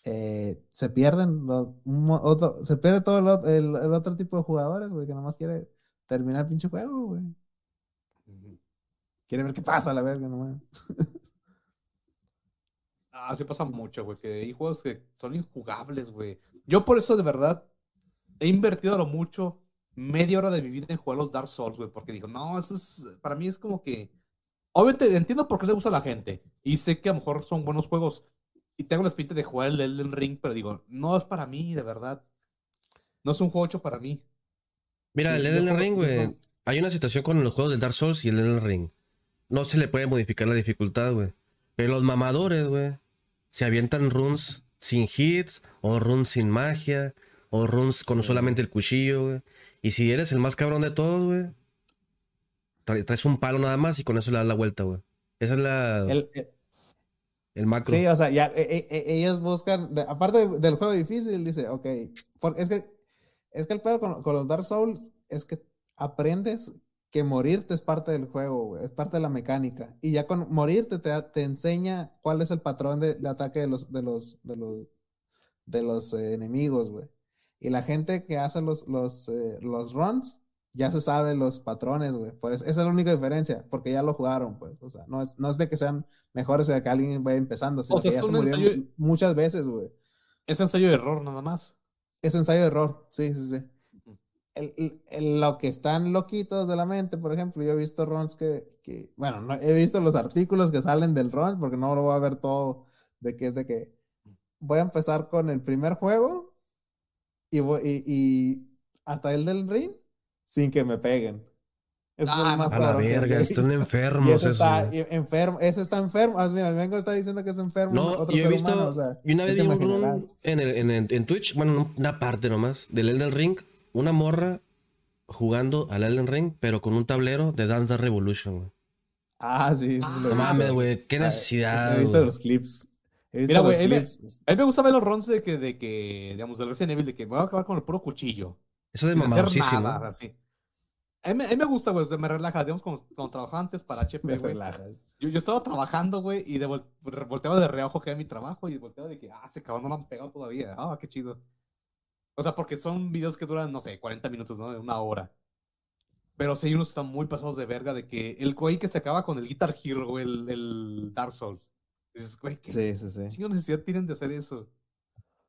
eh, se pierden los- un mo- otro, se pierde todo el, el- el otro tipo de jugadores, güey, que nomás quiere terminar el pinche juego, güey. Quiere ver qué pasa a la verga nomás. Ah, sí pasa mucho, güey, que hay juegos que son injugables, güey. Yo por eso, de verdad, he invertido lo mucho media hora de mi vida en jugar los Dark Souls, güey, porque digo, no, eso es, para mí es como que... Obviamente entiendo por qué le gusta a la gente, y sé que a lo mejor son buenos juegos, y tengo la espinita de jugar el Elden Ring, pero digo, no es para mí, de verdad. No es un juego hecho para mí. Mira, Sí, el Elden Ring, güey. Hay una situación con los juegos del Dark Souls y el Elden Ring. No se le puede modificar la dificultad, güey. Pero los mamadores, güey, se avientan runs sin hits, o runs sin magia, o runs con solamente el cuchillo, güey. Y si eres el más cabrón de todos, güey, tra- traes un palo nada más y con eso le das la vuelta, güey. Esa es la, el, El- el- macro. Sí, o sea, ya e- e- ellos buscan, aparte de- del juego difícil, dice, ok, por- es que es que el pedo con, con los Dark Souls es que aprendes que morirte es parte del juego, güey, es parte de la mecánica. Y ya con morirte te, te enseña cuál es el patrón de, de ataque de los, de los, de los, de los eh, enemigos, güey. Y la gente que hace los, los, eh, los runs ya se sabe los patrones, güey. Por eso- esa es la única diferencia, porque ya lo jugaron, pues. O sea, no es, no es de que sean mejores o de que alguien vaya empezando, sino sea, que ya se ensayo- muchas veces, güey. Es ensayo de error nada más. Es ensayo de error, sí, sí, sí. El- el- el- lo que están loquitos de la mente, por ejemplo, yo he visto runs que, que- bueno, no, he visto los artículos que salen del run, porque no lo voy a ver todo, de que es de que voy a empezar con el primer juego y, y, y hasta el del ring sin que me peguen. Eso es Ah, el más A la verga, están enfermos ese esos, está enfermo, ese está enfermo. Ah, mira, el Vengo está diciendo que es enfermo. No, otro yo he visto. humano, o sea, y una vez vi un en, el, en, el- en Twitch, bueno, una parte nomás, del Elden Ring, una morra jugando al Elden Ring, pero con un tablero de Dance Revolution, güey. Ah, sí. Ah, No mames, güey, qué Ah, necesidad, He visto los clips. He Mira, güey, me-. A mí me gusta ver los runs de que, de que, digamos, del Resident Evil, de que voy a acabar con el puro cuchillo. Eso es mamadosísimo. nada, así. A mí, me- a mí me gusta, güey, o sea, me relaja. Digamos, cuando, cuando trabajaba antes para HP, Me güey. Yo, yo estaba trabajando, güey, y de vol- volteaba de reojo que era mi trabajo y volteaba de que, ah, ese cabrón no lo han pegado todavía. Ah, qué chido. O sea, porque son videos que duran, no sé, 40 minutos, ¿no? De una hora. Pero sí hay unos que están muy pasados de verga de que el güey que se acaba con el Guitar Hero, güey, el, el Dark Souls. Dices, güey, ¿qué Sí, sí, sí. chingo necesidad tienen de hacer eso?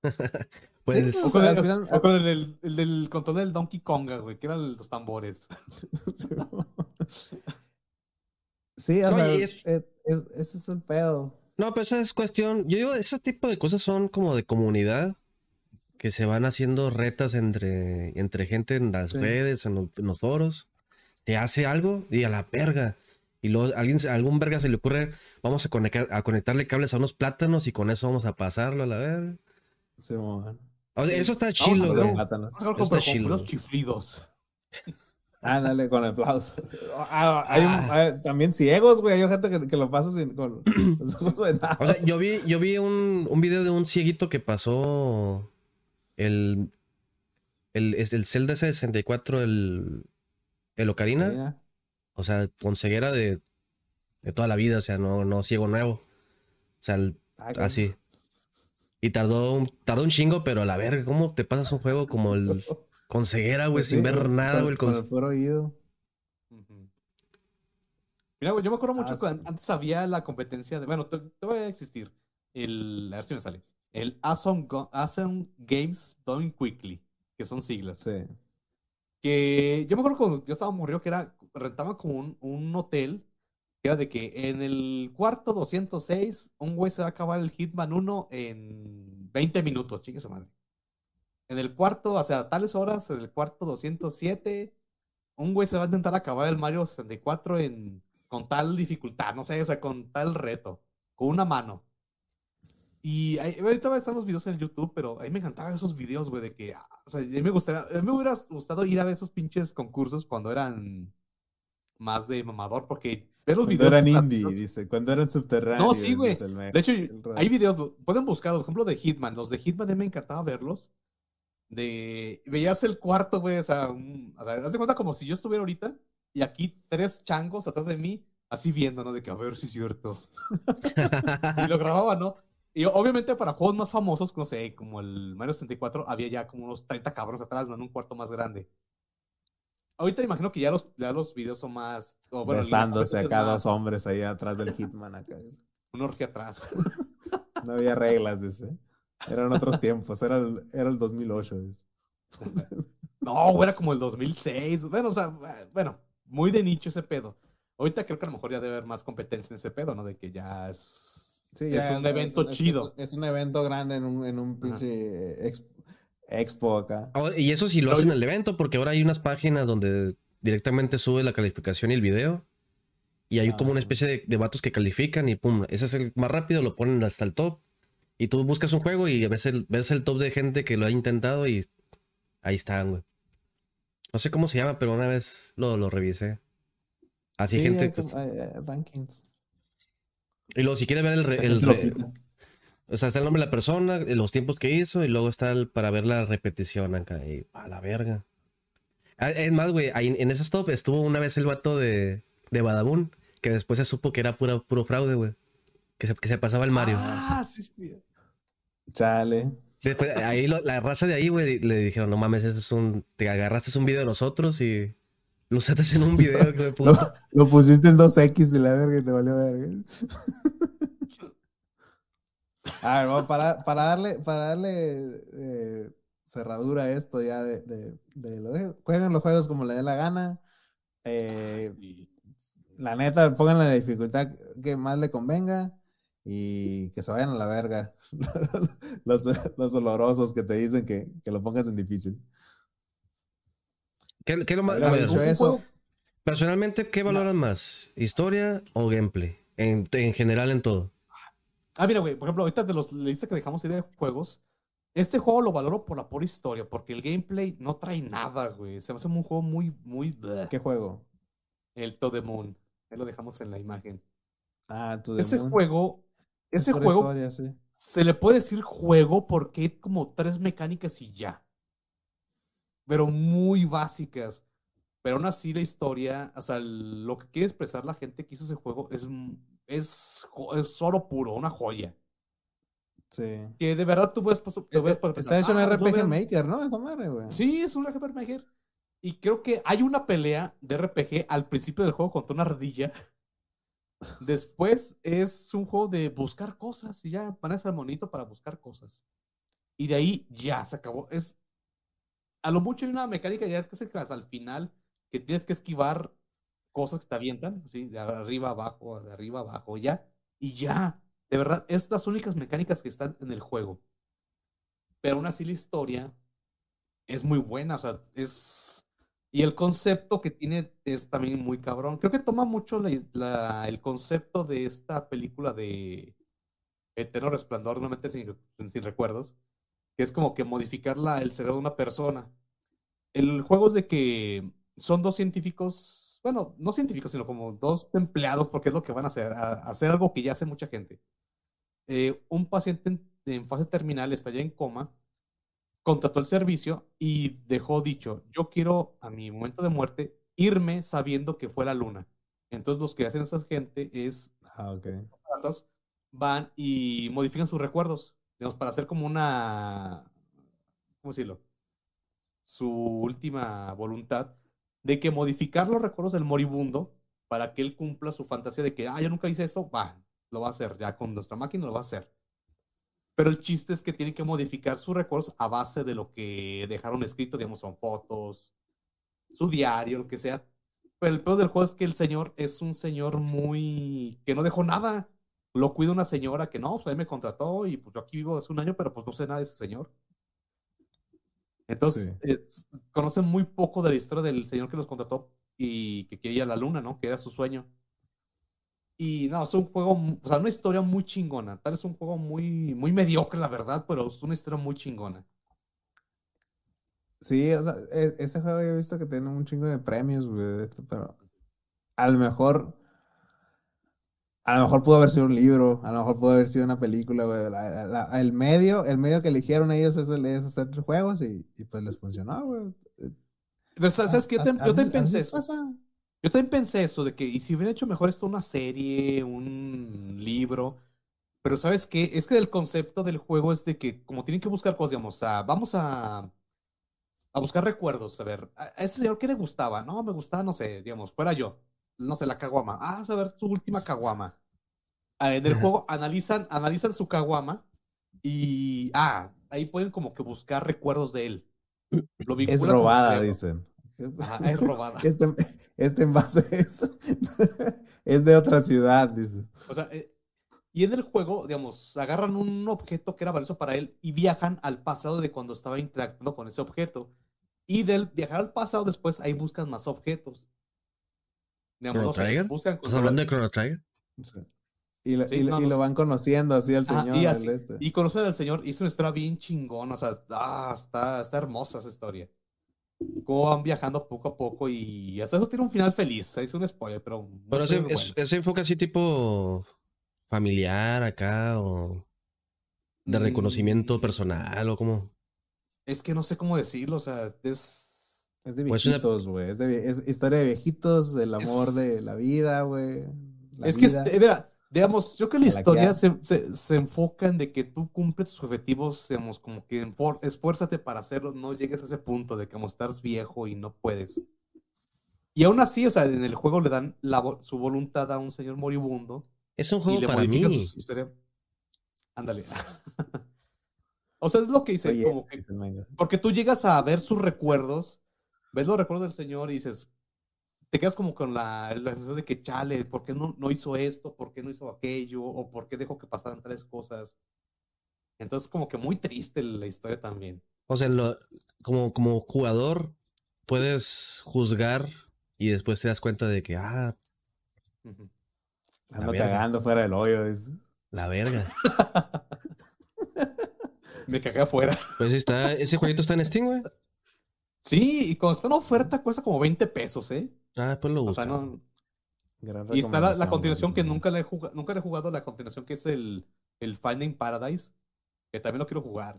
Pues, O con, el, final- o con el, el- el del control del Donkey Konga, güey, que eran los tambores. Sí, No, y es- es- es- ese es el pedo. no, pero esa es cuestión. Yo digo, ese tipo de cosas son como de comunidad que se van haciendo retas entre, entre gente en las Sí. redes, en los, en los foros. Te hace algo y a la verga. Y luego alguien, se- algún verga se le ocurre, vamos a, conectar, a conectarle cables a unos plátanos y con eso vamos a pasarlo a la verga. Sí, man. O sea, eso está a chilo, güey. a Está puros güey. chiflidos. Ándale, con aplausos. Ah, hay Ah. hay también ciegos, güey. Hay gente que, que lo pasa sin, con los. O sea, yo vi, yo vi un, un video de un cieguito que pasó el, el, es el Zelda 64, el, el Ocarina. O sea, con ceguera de, de toda la vida, o sea, no, no ciego nuevo. O sea, el- Ah, así. Y tardó un, tardó un chingo, pero a la verga, ¿cómo te pasas un juego como el con ceguera, güey, Pues sin sí, ver nada, güey? Con, el oído. Mira, güey, yo me acuerdo mucho Ah, que sí. antes había la competencia de. Bueno, te, te voy a existir. El, a ver si me sale. El Awesome, Go- Awesome Games Done Quickly, que son siglas. Sí. Que yo me acuerdo cuando yo estaba morrido que era. Rentaba como un, un hotel. De que en el cuarto 206, un güey se va a acabar el Hitman 1 en 20 minutos, chingue su madre. En el cuarto, o sea, a tales horas, en el cuarto 207, un güey se va a intentar acabar el Mario 64 en, con tal dificultad, no sé, o sea, con tal reto, con una mano. Y ahorita están los videos en YouTube, pero a mí me encantaban esos videos, güey, de que, ah, o sea, a mí me gustaría, a mí me hubiera gustado ir a ver esos pinches concursos cuando eran más de mamador, porque ver los Cuando videos eran indie, dice. Cuando eran subterráneos. sí, güey. de hecho, hay videos, pueden buscar, por ejemplo, de Hitman. Los de Hitman a mí me encantaba verlos. De, veías el cuarto, güey, o sea, un- o sea, haz de cuenta como si yo estuviera ahorita y aquí tres changos atrás de mí, así viendo, ¿no? De que a ver si es cierto. Y lo grababa, ¿no? Y obviamente para juegos más famosos, no sé, como el Mario 64, había ya como unos 30 cabrones atrás, ¿no? En un cuarto más grande. Ahorita imagino que ya los, ya los videos son más... o bueno, Besándose acá dos hombres ahí atrás del Hitman acá. Una orgía atrás. No había reglas, dice. Eran otros tiempos, era el, era el 2008. dice. No, era como el 2006. Bueno, o sea, bueno, muy de nicho ese pedo. Ahorita creo que a lo mejor ya debe haber más competencia en ese pedo, ¿no? De que ya es, Sí, es ya, un evento es- chido. Es, un evento grande en un, en un pinche eh, ex- expo acá. Oh, Y eso sí lo Pero hacen yo- en el evento, porque ahora hay unas páginas donde directamente sube la calificación y el video. Y hay como una Ah. especie de, de vatos que califican y pum, ese es el más rápido, lo ponen hasta el top. Y tú buscas un juego y ves el, ves el top de gente que lo ha intentado y ahí están, güey. No sé cómo se llama, pero una vez lo, lo revisé. Así Sí, gente. hay pues, hay- hay rankings. y luego si quieres ver el, el gente lo re- quita. O sea, está el nombre de la persona, eh, los tiempos que hizo y luego está el para ver la repetición acá. Y a la verga. Ah, Es más, güey, en ese stop estuvo una vez el vato de, de Badabun, que después se supo que era pura, puro fraude, güey. Que se, que se pasaba el Mario. Ah, sí, sí. Chale. Después, ahí lo- la raza de ahí, güey, le dijeron, no mames, ese es un. Te agarraste un video de nosotros y lo usaste en un video, que de Lo, puta. lo pusiste en 2X y la verga y te valió verga. A ver, para, para darle, para darle eh, cerradura a esto ya de, de, de lo de- jueguen los juegos como les dé la gana. Eh, Ah, sí. la neta, pónganle la dificultad que más le convenga y que se vayan a la verga. los, los olorosos que te dicen que, que lo pongas en difícil. ¿Qué, qué lo más- eso, personalmente, ¿qué valoras más? ¿Historia o gameplay? En, en general, en todo. Ah, mira, güey, por ejemplo, ahorita de los listas que dejamos de juegos, este juego lo valoro por la pura historia, porque el gameplay no trae nada, güey. Se me hace un juego muy, muy... bleh. ¿qué juego? El To The Moon. Ahí lo dejamos en la imagen. Ah, To The Ese Moon. juego, Es ese juego historia, sí. se le puede decir juego porque hay como tres mecánicas y ya. Pero muy básicas. Pero aún así la historia, o sea, lo que quiere expresar la gente que hizo ese juego es, es, es oro puro, una joya. Sí. Que de verdad tú puedes, pas- te puedes Está pensar, hecho en "Ah, no RPG vean". Maker, ¿no? Esa madre, güey. Sí, es un RPG Maker. Y creo que hay una pelea de RPG al principio del juego contra una ardilla. Después es un juego de buscar cosas y ya pones al monito para buscar cosas. Y de ahí ya se acabó. Es a lo mucho hay una mecánica ya que se hasta al final que tienes que esquivar cosas que te avientan, así, de arriba abajo, de arriba abajo, ya. Y ya. De verdad, es las únicas mecánicas que están en el juego. Pero aún así la historia es muy buena, o sea, es... Y el concepto que tiene es también muy cabrón. Creo que toma mucho el concepto de esta película de Eterno Resplandor, metes sin, sin recuerdos, que es como que modificar la- el cerebro de una persona. El juego es de que son dos científicos, bueno, no científicos, sino como dos empleados, porque es lo que van a hacer, a, a hacer algo que ya hace mucha gente. Eh, un paciente en, en fase terminal está ya en coma contrató el servicio y dejó dicho, yo quiero a mi momento de muerte irme sabiendo que fue la luna. Entonces los que hacen esa gente es, Ah, ok. ratas, van y modifican sus recuerdos, digamos, para hacer como una, ¿cómo decirlo? Su última voluntad de que modificar los recuerdos del moribundo para que él cumpla su fantasía de que, ah, yo nunca hice esto, va, lo va a hacer, ya con nuestra máquina lo va a hacer. Pero el chiste es que tienen que modificar sus recuerdos a base de lo que dejaron escrito, digamos, son fotos, su diario, lo que sea. Pero el peor del juego es que el señor es un señor muy... que no dejó nada. Lo cuida una señora que no, pues él me contrató y pues yo aquí vivo hace un año, pero pues no sé nada de ese señor. Entonces, Sí. es- conocen muy poco de la historia del señor que los contrató y que quería la luna, ¿no? Que era su sueño. Y no, es un juego, o sea, una historia muy chingona. Tal es un juego muy, muy mediocre, la verdad, pero es una historia muy chingona. Sí, o sea, e- ese juego he visto que tiene un chingo de premios, güey, pero a lo mejor, a lo mejor pudo haber sido un libro, a lo mejor pudo haber sido una película, güey. la- la- el medio, el medio que eligieron ellos es, el- es hacer juegos y, y pues les funcionó, güey. Pero, ¿sabes qué? Yo, A- también pensé eso. pasa. Yo también pensé eso, de que, y si hubiera hecho mejor esto una serie, un libro, Pero ¿sabes qué? Es que el concepto del juego es de que como tienen que buscar cosas, digamos, ah, vamos a, a buscar recuerdos, a ver, a a ese señor qué le gustaba, no, me gustaba, no sé, digamos, fuera yo, no sé, la caguama, ah, vamos a ver su última caguama. Ah, en el juego analizan, analizan su caguama y, ah, ahí pueden como que buscar recuerdos de él. Lo Es robada, dicen. Ajá, es robada. Este, este envase es, es de otra ciudad, dice. O sea, eh, y en el juego, digamos, agarran un objeto que era valioso para él y viajan al pasado de cuando estaba interactuando con ese objeto. Y del viajar al pasado después ahí buscan más objetos. Digamos, ¿Chrono no ¿Estás hablando de Chrono Trigger? Sí. Y, lo, Sí, y no, y lo van conociendo así al señor. y, así- este. y conocen al señor, y es una historia bien chingona, o sea, ah, está, está hermosa esa historia. Cómo van viajando poco a poco y hasta eso tiene un final feliz, es un spoiler, pero... Pero ese, muy es- ese enfoque así tipo familiar acá o de reconocimiento Mm. personal o como... Es que no sé cómo decirlo, o sea, es... Es de Pues una- viejitos, güey. Es, de vie- es historia de viejitos, el amor Es- de la vida, güey. Es que, vida. este, mira, digamos, yo creo que la la historia que se, se, se enfoca en de que tú cumples tus objetivos, digamos, como que enfor- esfuérzate para hacerlo, no llegues a ese punto de que como estás viejo y no puedes. Y aún así, o sea, en el juego le dan la su voluntad a un señor moribundo Es un y juego le para modifica mí. su historia. Ándale. o sea, es lo que dice, Oye, como que porque tú llegas a ver sus recuerdos, ves los recuerdos del señor y dices, te quedas como con la, la sensación de que, chale, ¿por qué no, no hizo esto? ¿Por qué no hizo aquello? ¿O por qué dejó que pasaran tales cosas? Entonces, como que muy triste la historia también. O sea, lo- como, como jugador puedes juzgar y después te das cuenta de que, ah, Ujú. Ando verga. cagando fuera del hoyo. dice. la verga. Me cagué afuera. Pues sí está, ese jueguito está en Steam, güey. Sí, y cuando está en oferta cuesta como 20 pesos, ¿eh? Ah, pues lo O sea, busco. no... Gran Y está la, continuación que nunca le he jugado, nunca le he jugado, la continuación que es el, el Finding Paradise, que también lo quiero jugar.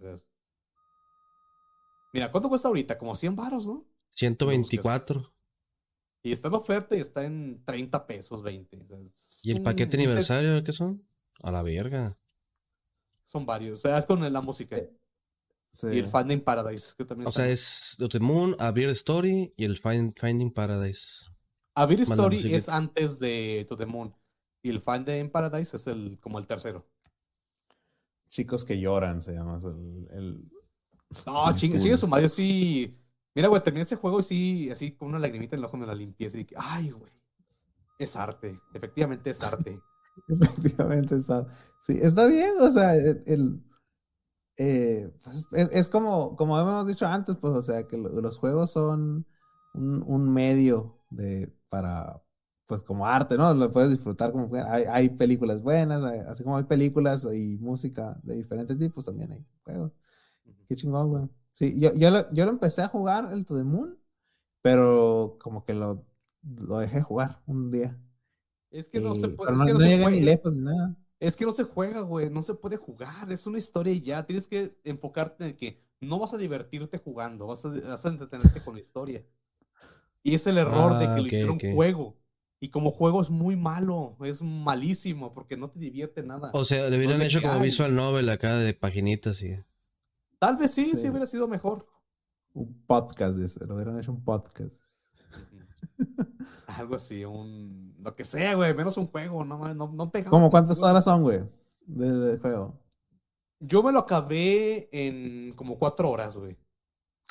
Mira, ¿cuánto cuesta ahorita? Como 100 varos, ¿no? 124. Y está en oferta y está en 30 pesos, 20. O sea, es ¿Y el un- paquete un aniversario qué son? A la verga. Son varios. O sea, es con la música. Sí. Y el Finding Paradise, que también O está. sea, es The Moon, A Beer Story y el Find- Finding Paradise. A Beer Story es antes de To the Moon. Y el Finding Paradise es el, como el tercero. Chicos que lloran se llama. el, el- No, el chingue, su madre, sí. Mira, güey, terminé ese juego y sí, así con una lagrimita en el ojo me la limpié. Así de que, ay, güey. Es arte. Efectivamente es arte. Efectivamente, está, sí, está bien, o sea, el, el- eh, pues, es, es como, como hemos dicho antes, pues, o sea, que lo- los juegos son un, un medio de, para, pues, como arte, ¿no? Lo puedes disfrutar como. Hay, hay películas buenas, hay- así como hay películas y música de diferentes tipos, también hay juegos. Qué chingón, güey. Sí, yo, yo, lo, yo lo empecé a jugar, el To The Moon, pero como que lo, lo dejé jugar un día. Es que no se puede. Es no, que no no se llegué puede. ni lejos ni nada. Es que no se juega, güey, no se puede jugar, es una historia y ya, tienes que enfocarte en que no vas a divertirte jugando, vas a, vas a entretenerte con la historia. Y es el error de Ah, que lo ok, hicieron juego. Y como juego es muy malo, es malísimo, porque no te divierte nada. O sea, le hubieran de hecho como hay. visual novel acá de paginitas y. Tal vez sí, sí, Sí. hubiera sido mejor. Un podcast, dice, lo hubieran hecho un podcast. Algo así, un... Lo que sea, güey, menos un juego, no, no, no pegaba ¿Cómo cuántas horas son, güey? De, de juego. Yo me lo acabé en como cuatro horas, güey.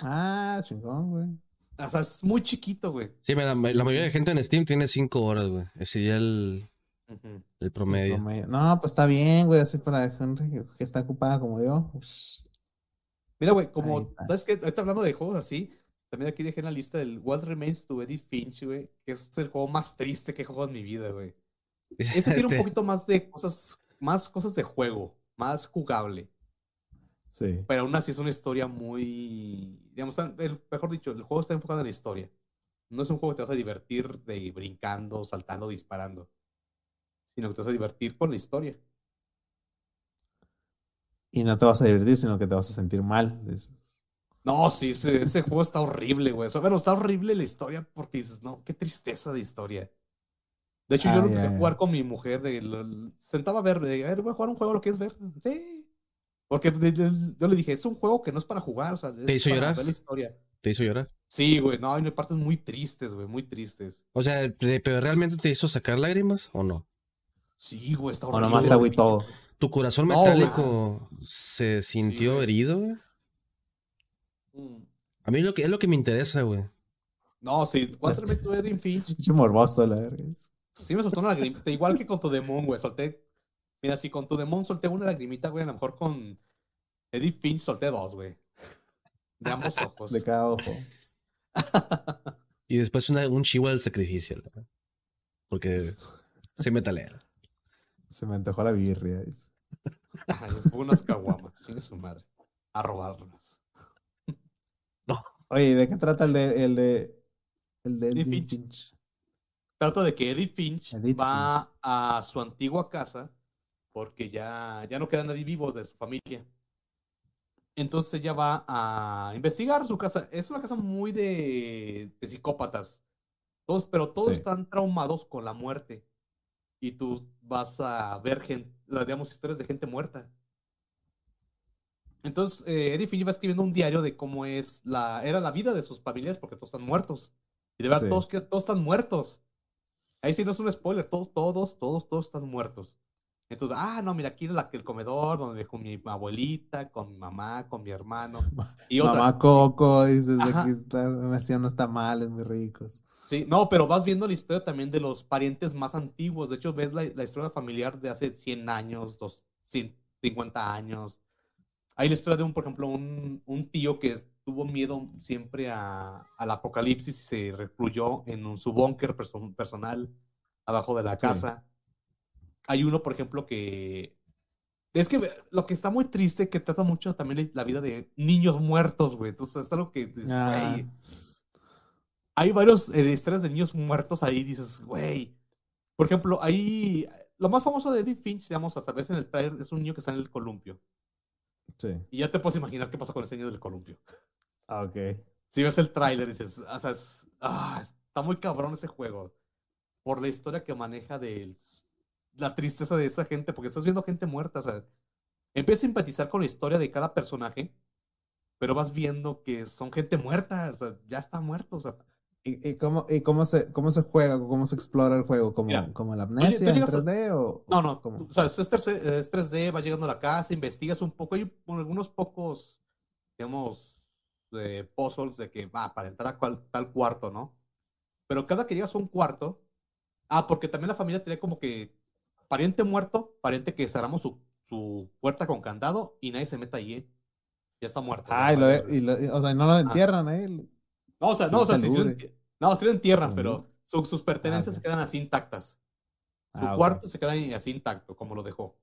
Ah, chingón, güey. O sea, es muy chiquito, güey. Sí, mira, la mayoría de gente en Steam tiene 5 horas, güey. Ese sería el, el promedio. Promedio. No, pues está bien, güey, así para gente que- está ocupada como yo. Mira, güey, como. ¿sabes qué? Ahorita hablando de juegos así, también aquí dejé en la lista el What Remains to Edith Finch, güey, que es el juego más triste que he jugado en mi vida, güey. Ese tiene Este, un poquito más de cosas, más cosas de juego, más jugable, sí. pero aún así es una historia muy, digamos, el- mejor dicho, el juego está enfocado en la historia. No es un juego que te vas a divertir de brincando, saltando, disparando, sino que te vas a divertir con la historia. Y no te vas a divertir, sino que te vas a sentir mal. dices. No, sí, ese, ese juego está horrible, güey. O sea, bueno, está horrible la historia porque dices, no, qué tristeza de historia. De hecho, yo lo empecé a jugar con mi mujer. De, lo- sentaba a ver, de, a ver, voy a jugar un juego, lo que es ver. Sí. Porque de- de- yo le dije, es un juego que no es para jugar, o sea, es ¿Te hizo para llorar? ver la historia. ¿Te hizo llorar? Sí, güey, no, hay partes muy tristes, güey, muy tristes. O sea, ¿pero realmente te hizo sacar lágrimas o no? Sí, güey, está O horrible. nomás te agüitó. ¿Tu corazón No, metálico se sintió herido, güey? A mí lo que, es lo que me interesa, güey. No, sí, cuatro meses de Eddie Finch. Pinche morboso, la verga. Sí me soltó una lagrimita, igual que con tu Demon, güey, solté. Mira, si con tu Demon solté una lagrimita, güey, a lo mejor con Eddie Finch solté dos, güey. De ambos ojos. De cada ojo. Y después una- un chihuahua del sacrificio, la verdad. Porque se metalera. Se me antojó la birria. Ay, unas caguamas, chingue su madre. A robarlas. Oye, ¿de qué trata el de el de el de Eddie Eddie Finch. Finch? Trata de que Eddie Finch Edith va a su antigua casa porque ya, ya no queda nadie vivo de su familia. Entonces ella va a investigar su casa. Es una casa muy de, de psicópatas. Todos, pero todos Sí. están traumados con la muerte. Y tú vas a ver gente, digamos, historias de gente muerta. Entonces, eh, Eddie Finch va escribiendo un diario de cómo es la, era la vida de sus familiares porque todos están muertos. Y de verdad, Sí. todos, todos están muertos. Ahí sí no es un spoiler, todos, todos, todos, todos están muertos. Entonces, ah, no, mira, aquí era la, el comedor donde dejó mi abuelita, con mi mamá, con mi hermano. Y otra. Mamá Coco, dices, Ajá. aquí está, me hacían unos tamales muy ricos. Sí, no, pero vas viendo la historia también de los parientes más antiguos. De hecho, ves la, la historia familiar de hace 100 años, dos, 150 años. Hay la historia de un, por ejemplo, un, un tío que es- tuvo miedo siempre a- al apocalipsis y se recluyó en un, su búnker perso- personal abajo de la Sí. casa. Hay uno, por ejemplo, que... Es que lo que está muy triste que trata mucho también la vida de niños muertos, güey. Entonces, está lo que dices, Ah. güey, hay varios eh, historias de niños muertos ahí, dices, güey. Por ejemplo, ahí, lo más famoso de Eddie Finch, digamos, hasta vez en el trailer, es un niño que está en el columpio. Sí. Y ya te puedes imaginar qué pasa con ese niño del columpio. Ah, ok. Si ves el tráiler, dices, o sea, es- ah, está muy cabrón ese juego. Por la historia que maneja de la tristeza de esa gente, porque estás viendo gente muerta, o sea, empiezas a simpatizar con la historia de cada personaje, pero vas viendo que son gente muerta, o sea, ya está muerto, o sea, ¿Y, y cómo, y cómo, se, cómo se juega, cómo se explora el juego? ¿Como, Mira, como la amnesia en llegas a- 3D o, No, no. cómo? O sea, es, 3D, es 3D, vas llegando a la casa, investigas un poco. Hay algunos pocos, digamos, eh, puzzles de que va para entrar a cual- tal cuarto, ¿no? Pero cada que llegas a un cuarto. Ah, porque también la familia tiene como que pariente muerto, pariente que cerramos su, su puerta con candado y nadie se meta ahí, ¿eh? Ya está muerto. Ah, y lo, y lo- o sea, no lo entierran, ¿eh? No, o sea, no, o sea, sí, sí no, sí lo entierran, Ujú. pero su- sus pertenencias ok. se quedan así intactas. Su Ah, cuarto se queda así intacto, como lo dejó.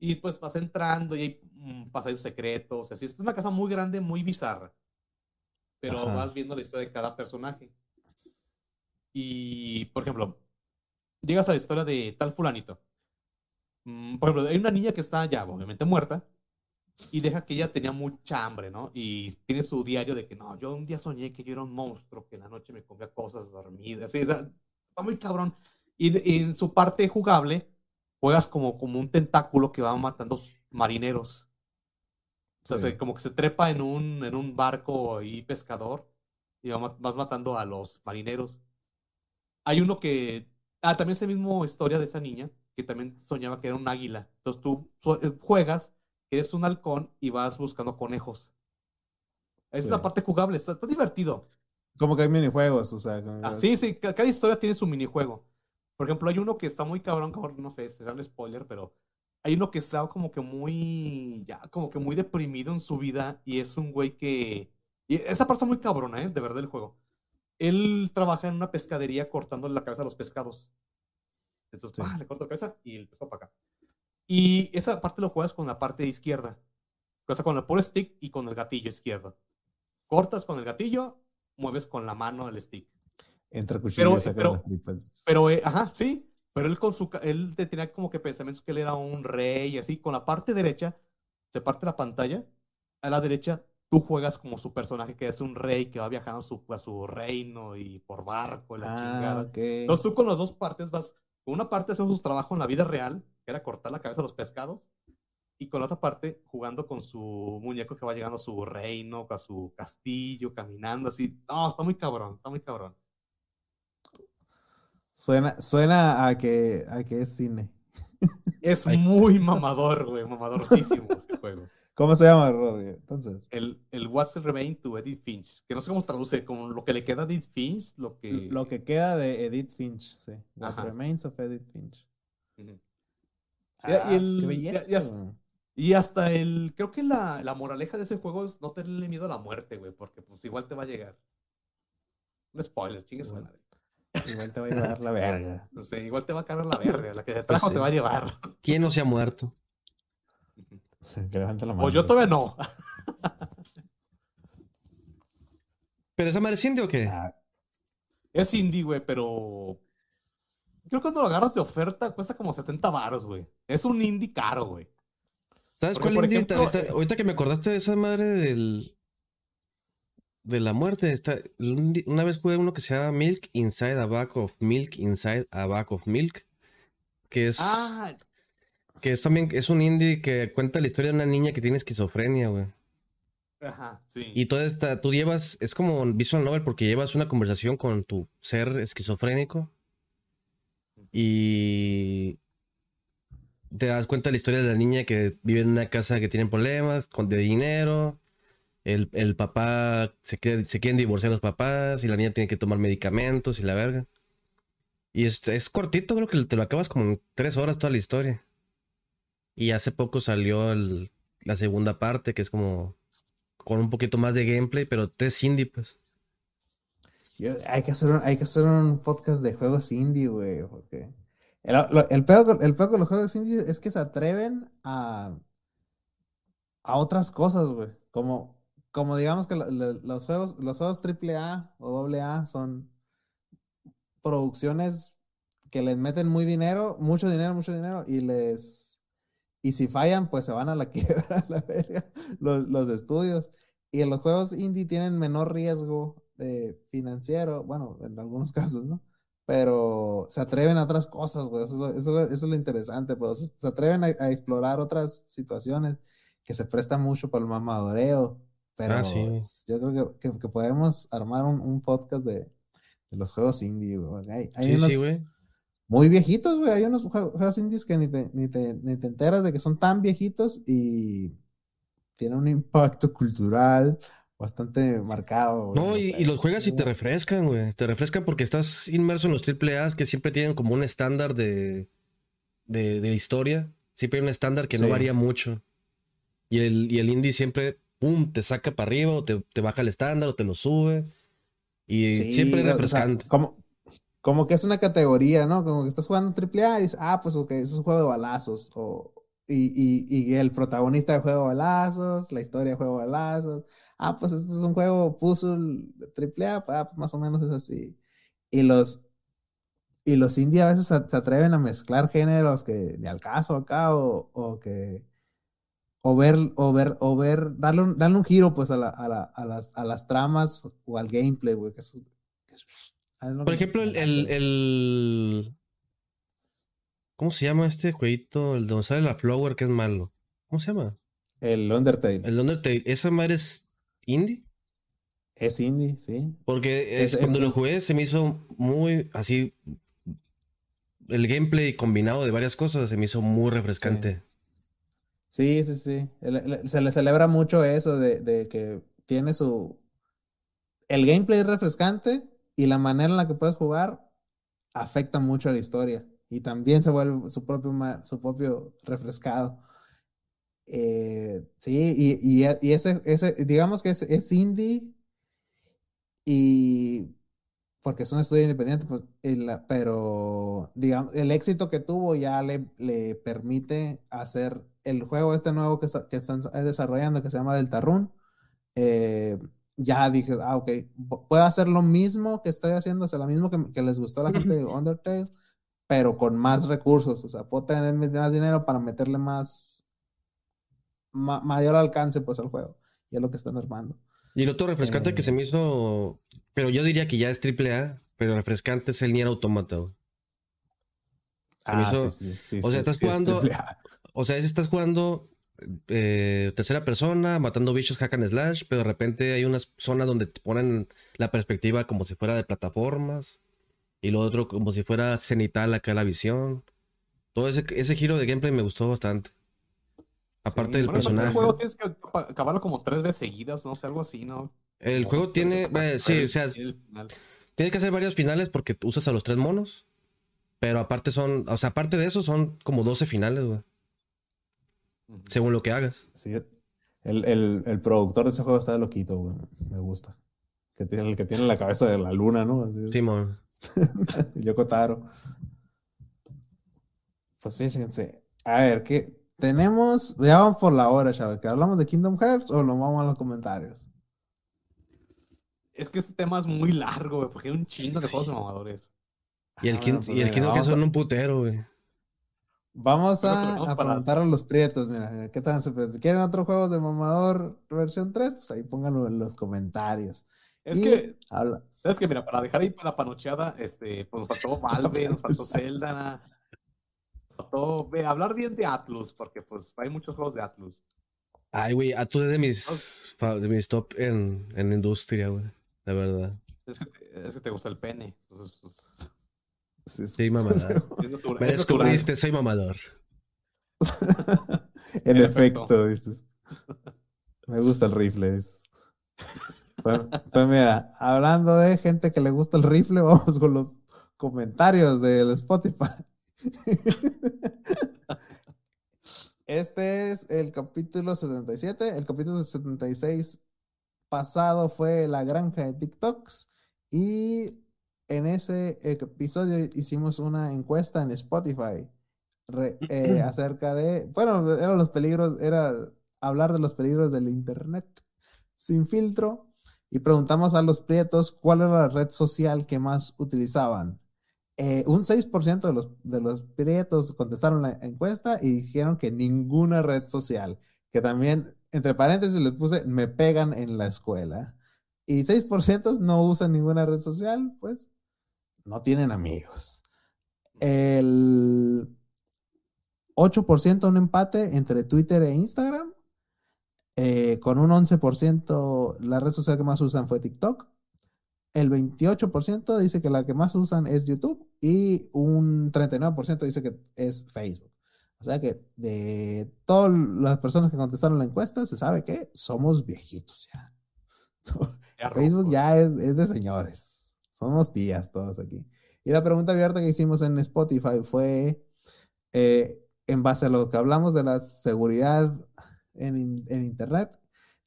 Y pues vas entrando y hay mm, pasillos secretos. Así es una casa muy grande, muy bizarra. Pero Ajá. vas viendo la historia de cada personaje. Y, por ejemplo, llegas a la historia de tal fulanito. Mm, Por ejemplo, hay una niña que está ya obviamente muerta y deja que ella tenía mucha hambre, ¿no? Y tiene su diario de que no, yo un día soñé que yo era un monstruo, que en la noche me comía cosas dormidas. Así, o sea, está muy cabrón. Y, y en su parte jugable, juegas como, como un tentáculo que va matando marineros. O sea, Sí. se- como que se trepa en un, en un barco ahí pescador y va vas matando a los marineros. Hay uno que. Ah, también es la misma historia de esa niña que también soñaba que era un águila. Entonces tú eh, juegas, eres un halcón y vas buscando conejos. Esa es Sí. la parte jugable, está, está divertido. Como que hay minijuegos, o sea. como- Ah, sí, sí, ca- cada historia tiene su minijuego. Por ejemplo, hay uno que está muy cabrón, cabrón, no sé, se sale spoiler, pero hay uno que está como que muy, ya, como que muy deprimido en su vida y es un güey que... Y esa parte está muy cabrona, ¿eh? De verdad, el juego. Él trabaja en una pescadería cortando la cabeza a los pescados. Entonces, Sí. le corto la cabeza y el pescado para acá. Y esa parte lo juegas con la parte izquierda. O sea, con el puro stick y con el gatillo izquierdo. Cortas con el gatillo, mueves con la mano el stick. Entre cuchillos Pero- pero- las tripas. Pero, eh, ajá, sí. Pero él con su, él te tenía como que pensamientos que él era un rey, y así. Con la parte derecha, se parte la pantalla. A la derecha, tú juegas como su personaje, que es un rey que va viajando a su, a su reino y por barco, la Ah, chingada. ok. Entonces tú con las dos partes vas Con una parte haciendo su trabajo en la vida real, que era cortar la cabeza a los pescados, y con la otra parte jugando con su muñeco que va llegando a su reino, a su castillo, caminando así. No, está muy cabrón, está muy cabrón. Suena, suena a que, a que es cine. Es muy mamador, güey, mamadorcísimo este juego. ¿Cómo se llama, Rory? Entonces, El, el What's Remain to Edith Finch, que no sé cómo se traduce, como lo que le queda a Edith Finch, lo que... lo que queda de Edith Finch, sí. What Ajá. Remains of Edith Finch. Ujú. Ah, Y- pues qué belleza. Y hasta el, creo que la, la moraleja de ese juego es no tenerle miedo a la muerte, güey, porque pues igual te va a llegar. Un spoiler, chingue su Igual. madre. Igual te va a llevar la verga. No sé, igual te va a caer la verga, la que te trajo sí. te va a llevar. ¿Quién no se ha muerto? Sí, que levante la mano. O yo todavía no. ¿Pero esa madre es indie o qué? Ah, Es indie, güey, pero creo que cuando lo agarras de oferta cuesta como 70 varos, güey. Es un indie caro, güey. ¿Sabes porque, cuál indie? ejemplo, ahorita, ahorita que me acordaste de esa madre del. de la muerte. Está, una vez jugué uno que se llama Milk Inside a Bag of Milk Inside a Bag of Milk. Que es. Ah, Que es también. Es un indie que cuenta la historia de una niña que tiene esquizofrenia, güey. ajá, sí. Y toda esta. Tú llevas. Es como un visual novel porque llevas una conversación con tu ser esquizofrénico. Y. Te das cuenta de la historia de la niña que vive en una casa que tiene problemas con, de dinero. El, el papá se, quiere- se quieren divorciar los papás y la niña tiene que tomar medicamentos y la verga. Y es, es cortito, creo que te lo acabas como en tres horas toda la historia. Y hace poco salió la segunda parte, que es como con un poquito más de gameplay, pero es indie, pues. Hay, que hacer un, hay que hacer un podcast de juegos indie, güey. Porque el, el pedo, con- el pedo con los juegos indie es que se atreven a, a otras cosas, güey. Como, como digamos que lo- lo- los juegos, los juegos AAA o AA son producciones que les meten muy dinero, mucho dinero, mucho dinero, y les y si fallan, pues se van a la quiebra, la verga, los, los estudios. Y los juegos indie tienen menor riesgo eh, financiero, bueno, en algunos casos, ¿no? Pero se atreven a otras cosas, güey. Eso, es lo- eso, eso es lo interesante, pues. Se, atreven a, a explorar otras situaciones que se prestan mucho para el mamadoreo. Pero Ah, sí. yo creo que, que- que podemos armar un, un podcast de, de los juegos indie, güey. Hay, hay Sí, unos sí, güey. muy viejitos, güey. Hay unos jue- juegos indies que ni te, ni, te, ni te enteras de que son tan viejitos y tienen un impacto cultural bastante marcado. No, y, y los juegas y te refrescan, güey. Te refrescan porque estás inmerso en los AAA que siempre tienen como un estándar de, de, de historia. Siempre hay un estándar que no varía mucho. Y el, y el indie siempre, pum, te saca para arriba o te, te baja el estándar o te lo sube. Y Sí, siempre es o sea, refrescante. como, como que es una categoría, ¿no? Como que estás jugando AAA y dices, ah, pues ok, eso es un juego de balazos. O, y, y, y el protagonista de juego de balazos, la historia de juego de balazos. Ah, pues este es un juego puzzle de AAA, ah, pues más o menos es así. Y los, y los indie a veces se, atreven a mezclar géneros que ni al caso acá, o, o que. O ver, o ver, o ver, darle un, darle un giro pues a, la, a, la- a las, a las tramas o al gameplay, güey. Que es, que es- es lo Por ejemplo, el, el, el- ¿Cómo se llama este jueguito? El de donde sale la Flower, que es malo. ¿Cómo se llama? el Undertale. El Undertale. ¿Esa madre es indie? Es indie, sí. Porque Es- es- cuando es- lo jugué se me hizo muy así. El gameplay combinado de varias cosas se me hizo muy refrescante. Sí, sí, sí. El- el- Se le celebra mucho eso de, de que tiene su... El gameplay es refrescante y la manera en la que puedes jugar afecta mucho a la historia. Y también se vuelve su propio, su propio refrescado. Eh, sí, y, y, y ese, ese, digamos que es, es indie y porque es un estudio independiente, pues, la- pero digamos, el éxito que tuvo ya le, le permite hacer el juego este nuevo que, está- que están desarrollando, que se llama Deltarune. eh, ya dije, ah, ok, pu- puedo hacer lo mismo que estoy haciendo, o sea, lo mismo que, que les gustó a la gente de Undertale, pero con más recursos, o sea, puedo tener más dinero para meterle más, ma- mayor alcance, pues, al juego, y es lo que están armando. Y el otro refrescante que Eh. se me hizo. Pero yo diría que ya es triple A, pero refrescante es el Nier Automata. me Ah, hizo- sí, sí, sí, o sea, estás es jugando-. O sea, es estás jugando eh, tercera persona, matando bichos hack and slash, pero de repente hay unas zonas donde te ponen la perspectiva como si fuera de plataformas y lo otro como si fuera cenital acá la visión. Todo ese, ese giro de gameplay me gustó bastante. Aparte Sí, del Bueno, pero personaje. El juego tienes que acabarlo como tres veces seguidas, no sé, algo así, ¿no? El Como juego tiene, eh, sí, o sea, tienes que hacer varios finales porque usas a los tres monos. Pero aparte son, o sea, aparte de eso son como 12 finales, güey. Según lo que hagas. Sí, el, el, el productor de ese juego está loquito, güey. Me gusta. Que tiene, el que tiene la cabeza de la luna, ¿no? Así es. Simón. Yoko Taro. Pues fíjense. A ver, ¿qué tenemos? Ya vamos por la hora, chaval. ¿Que hablamos de Kingdom Hearts o lo vamos a los comentarios? Es que este tema es muy largo, güey, porque hay un chingo de juegos de mamadores. Y el, Ah, bueno, pues y el venga, Kingdom Hearts vamos a- son un putero, güey. Vamos a, tenemos a para- preguntar a los prietos, mira, mira, ¿qué tal? Si quieren otro juego de mamador versión 3, pues ahí pónganlo en los comentarios. Es Y que, habla- es que mira, para dejar ahí para la panocheada, este, pues nos faltó Valve, nos faltó Zelda, faltó ve, hablar bien de Atlus, porque pues hay muchos juegos de Atlus. Ay, güey, a tú de mis, de mis top en, en industria, güey. La verdad. Es que, te- es que te gusta el pene. Entonces, pues, es natural. Me es descubriste, soy mamador. En efecto. dices. Me gusta el rifle. dices. Pues, pues mira, hablando de gente que le gusta el rifle, vamos con los comentarios del Spotify. Este es el capítulo 77. El capítulo 76 pasado fue la granja de TikToks. Y en ese episodio hicimos una encuesta en Spotify re- eh, acerca de, bueno, eran los peligros, era hablar de los peligros del Internet sin filtro. Y preguntamos a los prietos cuál era la red social que más utilizaban. Eh, un 6% de los, de los prietos contestaron la encuesta y dijeron que ninguna red social. Que también, entre paréntesis, les puse, me pegan en la escuela. Y 6% no usan ninguna red social, pues no tienen amigos. El 8% un empate entre Twitter e Instagram. Eh, con un 11%, la red social que más usan fue TikTok. El 28% dice que la que más usan es YouTube y un 39% dice que es Facebook. O sea que de todas las personas que contestaron la encuesta, se sabe que somos viejitos ya. Ya Facebook ya es, es de señores. Somos tías todos aquí. Y la pregunta abierta que hicimos en Spotify fue, eh, en base a lo que hablamos de la seguridad en, en Internet,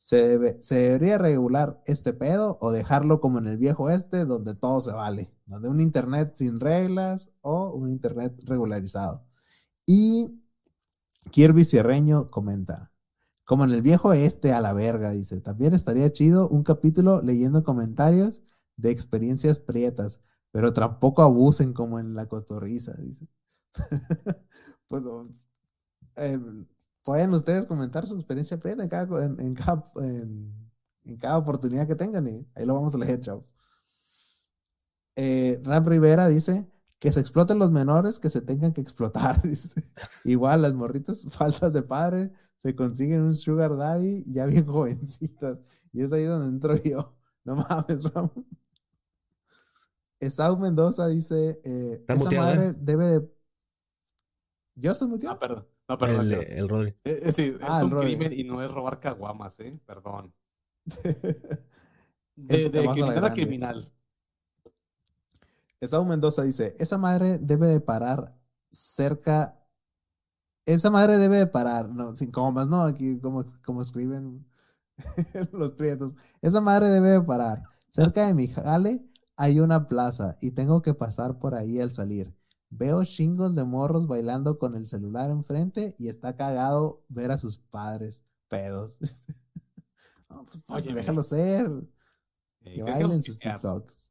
¿se, debe- ¿se debería regular este pedo o dejarlo como en el viejo este, donde todo se vale? Donde un Internet sin reglas o un Internet regularizado. Y Kirby Cierreño comenta, como en el viejo este a la verga, dice, también estaría chido un capítulo leyendo comentarios de experiencias prietas, pero tampoco abusen como en la cotorriza, dice. pues eh, pueden ustedes comentar su experiencia prieta en cada, en, en cada, en- en cada oportunidad que tengan y ahí lo vamos a leer, chavos. Eh, Ram Rivera dice que se exploten los menores que se tengan que explotar, dice. Igual las morritas faltas de padre se consiguen un sugar daddy ya bien jovencitas. Y es ahí donde entro yo. No mames, Ram. Esau Mendoza dice, eh, esa muteado, madre ¿eh? debe de... ¿Yo estoy muteado? Ah, perdón. No, perdón. El, el Rodri. Eh, Es decir, Ah, es el un Rodri. crimen y no es robar caguamas, ¿eh? Perdón. De, de criminal a grande. criminal. Esau Mendoza dice, esa madre debe de parar cerca, esa madre debe de parar, no, sin comas, no, aquí como, como escriben los prietos, esa madre debe de parar. Cerca de mi jale hay una plaza y tengo que pasar por ahí al salir. Veo chingos de morros bailando con el celular enfrente y está cagado ver a sus padres pedos. No, pues, déjalo ser. Eh, Que bailen sus. TikToks.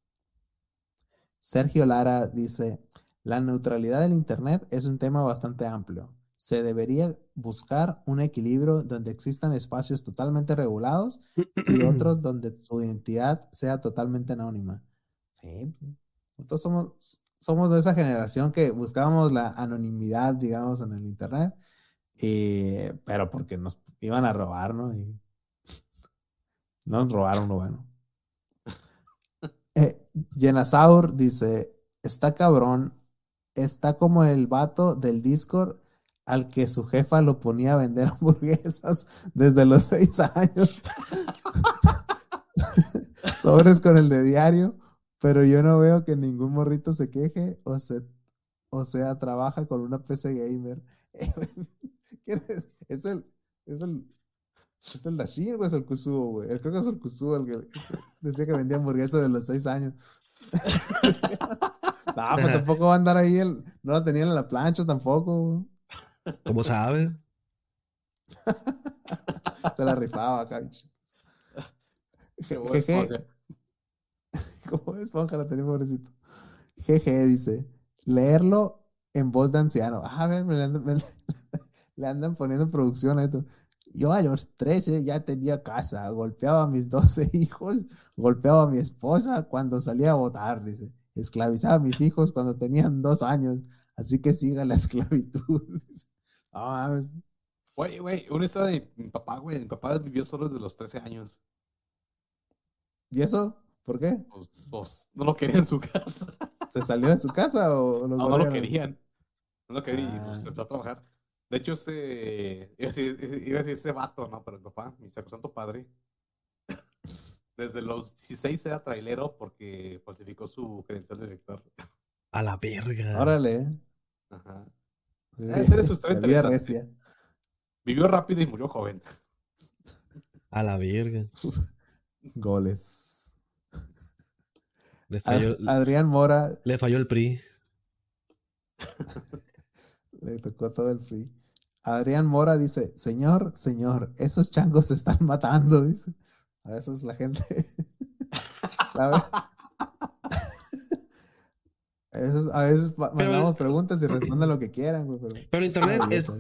Sergio Lara dice, la neutralidad del Internet es un tema bastante amplio. Se debería buscar un equilibrio donde existan espacios totalmente regulados y otros donde su identidad sea totalmente anónima. Sí, nosotros somos, somos de esa generación que buscábamos la anonimidad, digamos, en el internet, y- pero porque nos iban a robar, ¿no? Y no nos robaron lo bueno. Eh, Yenasaur dice, está cabrón, está como el vato del Discord al que su jefa lo ponía a vender hamburguesas desde los seis años. Sobres con el de diario, pero yo no veo que ningún morrito se queje o, se, o sea, trabaja con una PC gamer. ¿Quién es? Es el, es el, es el Dashin o es el Kusuo, güey. El- Creo que es el Kusuo el que decía que vendía hamburguesas de los seis años. no, pues tampoco va a andar ahí, el, no la tenían en la plancha tampoco, güey. ¿Cómo sabe? Se la rifaba acá. bicho. Qué. Como esponja la tenía pobrecito. Jeje, dice. Leerlo en voz de anciano. Ah, a ver, me le andan, me- le andan poniendo producción a esto. Yo a los 13 ya tenía casa, golpeaba a mis 12 hijos, golpeaba a mi esposa cuando salía a votar, dice. Esclavizaba a mis hijos cuando tenían dos años, así que siga la esclavitud. mames. Güey, güey, una historia de mi papá, güey. Mi papá vivió solo desde los 13 años. ¿Y eso? ¿Por qué? Pues, pues, no lo quería en su casa. ¿Se salió de su casa o lo No, no lo querían. No lo querían y Ah. pues, se empezó a trabajar. De hecho, ese. Iba a decir, iba a decir ese vato, ¿no? Pero mi papá, mi sacrosanto padre. Desde los 16 era trailero porque falsificó su credencial de director. A la verga. Órale. eh. Ajá. Sí, Eh, tiene su historia recia. Vivió rápido y murió joven. A la verga. Goles. Le Ad- falló, Adrián Mora le falló el PRI. le tocó todo el free. Adrián Mora dice, señor, señor, esos changos se están matando, dice. A veces la gente... a veces, a veces, a veces pa- Pero- mandamos preguntas y responden lo que quieran, güey. Pero... Pero internet Ah, es.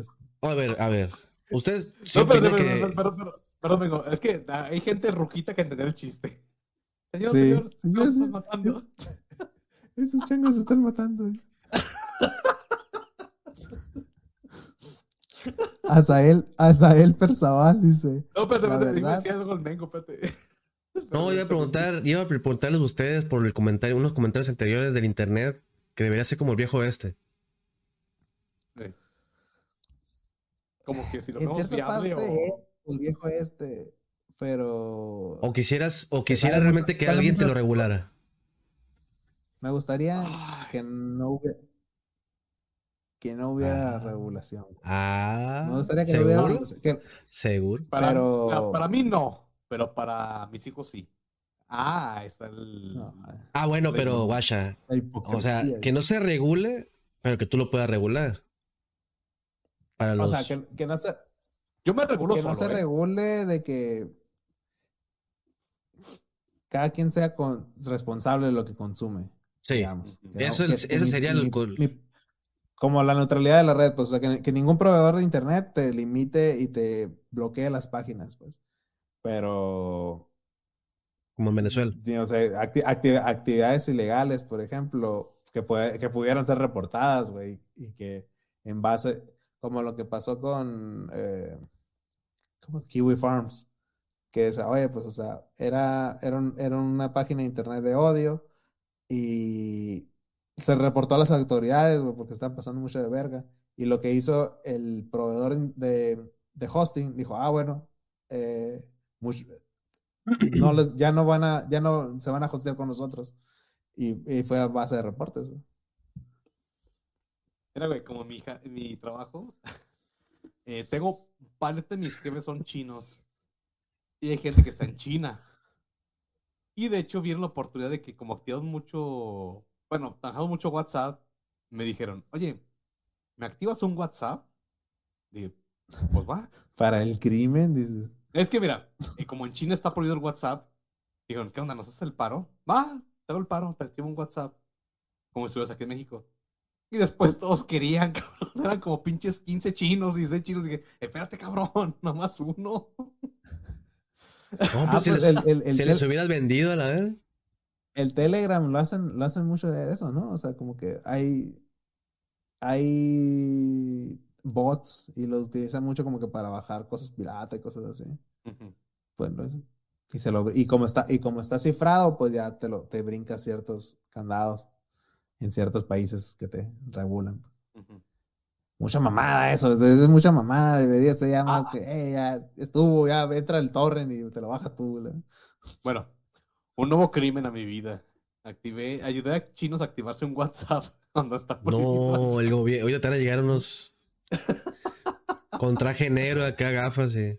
A ver, a ver. Ustedes sí No, perdón, que. perdón. Es que ah, hay gente ruquita que entendió el chiste. Señor, Sí, señor, sí, ¿nos sí. están matando? Esos changos se están matando. Azael, Azael Perzaval dice, No, espérate, iba a decir algo el mengo, espérate. No, iba a preguntar, iba a preguntarles a ustedes por el comentario, unos comentarios anteriores del internet que debería ser como el viejo este. Sí. Como que si lo vemos viable parte o... el viejo este, pero O quisieras, o Se quisiera sale realmente que alguien te lo regulara. me gustaría que no hubiera, que no hubiera Ah. regulación. Ah, Me gustaría que no hubiera seguro, que- seguro. Para, Pero- para, para mí no, pero para mis hijos sí. Ah, está el... no, Ah, bueno, pero guacha, o sea, que no se regule, pero que tú lo puedas regular. Para o los. sea, que, que no se, Yo me regulo que no se ¿eh? regule de que cada quien sea con- responsable de lo que consume. sí, digamos. Eso es- ese sería el ni- como la neutralidad de la red, pues, o sea, que, que ningún proveedor de internet te limite y te bloquee las páginas, pues. Pero, como en Venezuela. sí, o sea, acti- acti- actividades ilegales, por ejemplo, que, puede- que pudieran ser reportadas, güey, y que en base, como lo que pasó con eh. Kiwi Farms, que es, oye, pues, o sea, era, era, un- era una página de internet de odio y se reportó a las autoridades, porque estaban pasando mucho de verga. Y lo que hizo el proveedor de, de hosting, dijo, ah, bueno, eh, much- no les, ya no van a, ya no se van a hostear con nosotros. Y, y fue a base de reportes. Mira, güey, como mi, mi trabajo, eh, tengo parte de mis jefes son chinos. Y hay gente que está en China. Y de hecho vieron la oportunidad de que como activamos mucho, bueno, trabajamos mucho WhatsApp, me dijeron, oye, ¿me activas un WhatsApp? Dije, pues va. Para el crimen, dices. Es que mira, eh, como en China está prohibido el WhatsApp, dijeron, ¿qué onda? ¿Nos haces el paro? Va, te hago el paro, te activo un WhatsApp. Como estuvieras aquí en México. Y después todos querían, cabrón. Eran como pinches 15 chinos, 16 chinos. Y dije, espérate, cabrón, nomás uno. No, pues, Ah, si pues, les, el- el- el si tel- les hubieras vendido a la vez. el Telegram lo hacen, lo hacen mucho de eso, ¿no? O sea, como que hay, hay bots y los utilizan mucho como que para bajar cosas pirata y cosas así. Pues, es- y, se lo, y, como está, y como está cifrado, pues ya te, lo, te brinca ciertos candados en ciertos países que te regulan. Ujú. Mucha mamada eso, es, es mucha mamada, debería ser ya más Ah. que, "Eh, ya estuvo, ya entra el torrent y te lo bajas tú. la- Bueno, un nuevo crimen a mi vida. Activé, ayudé a chinos a activarse un WhatsApp cuando está. No, el gobierno. Oye, te van a llegar unos. Con traje negro acá, gafas y.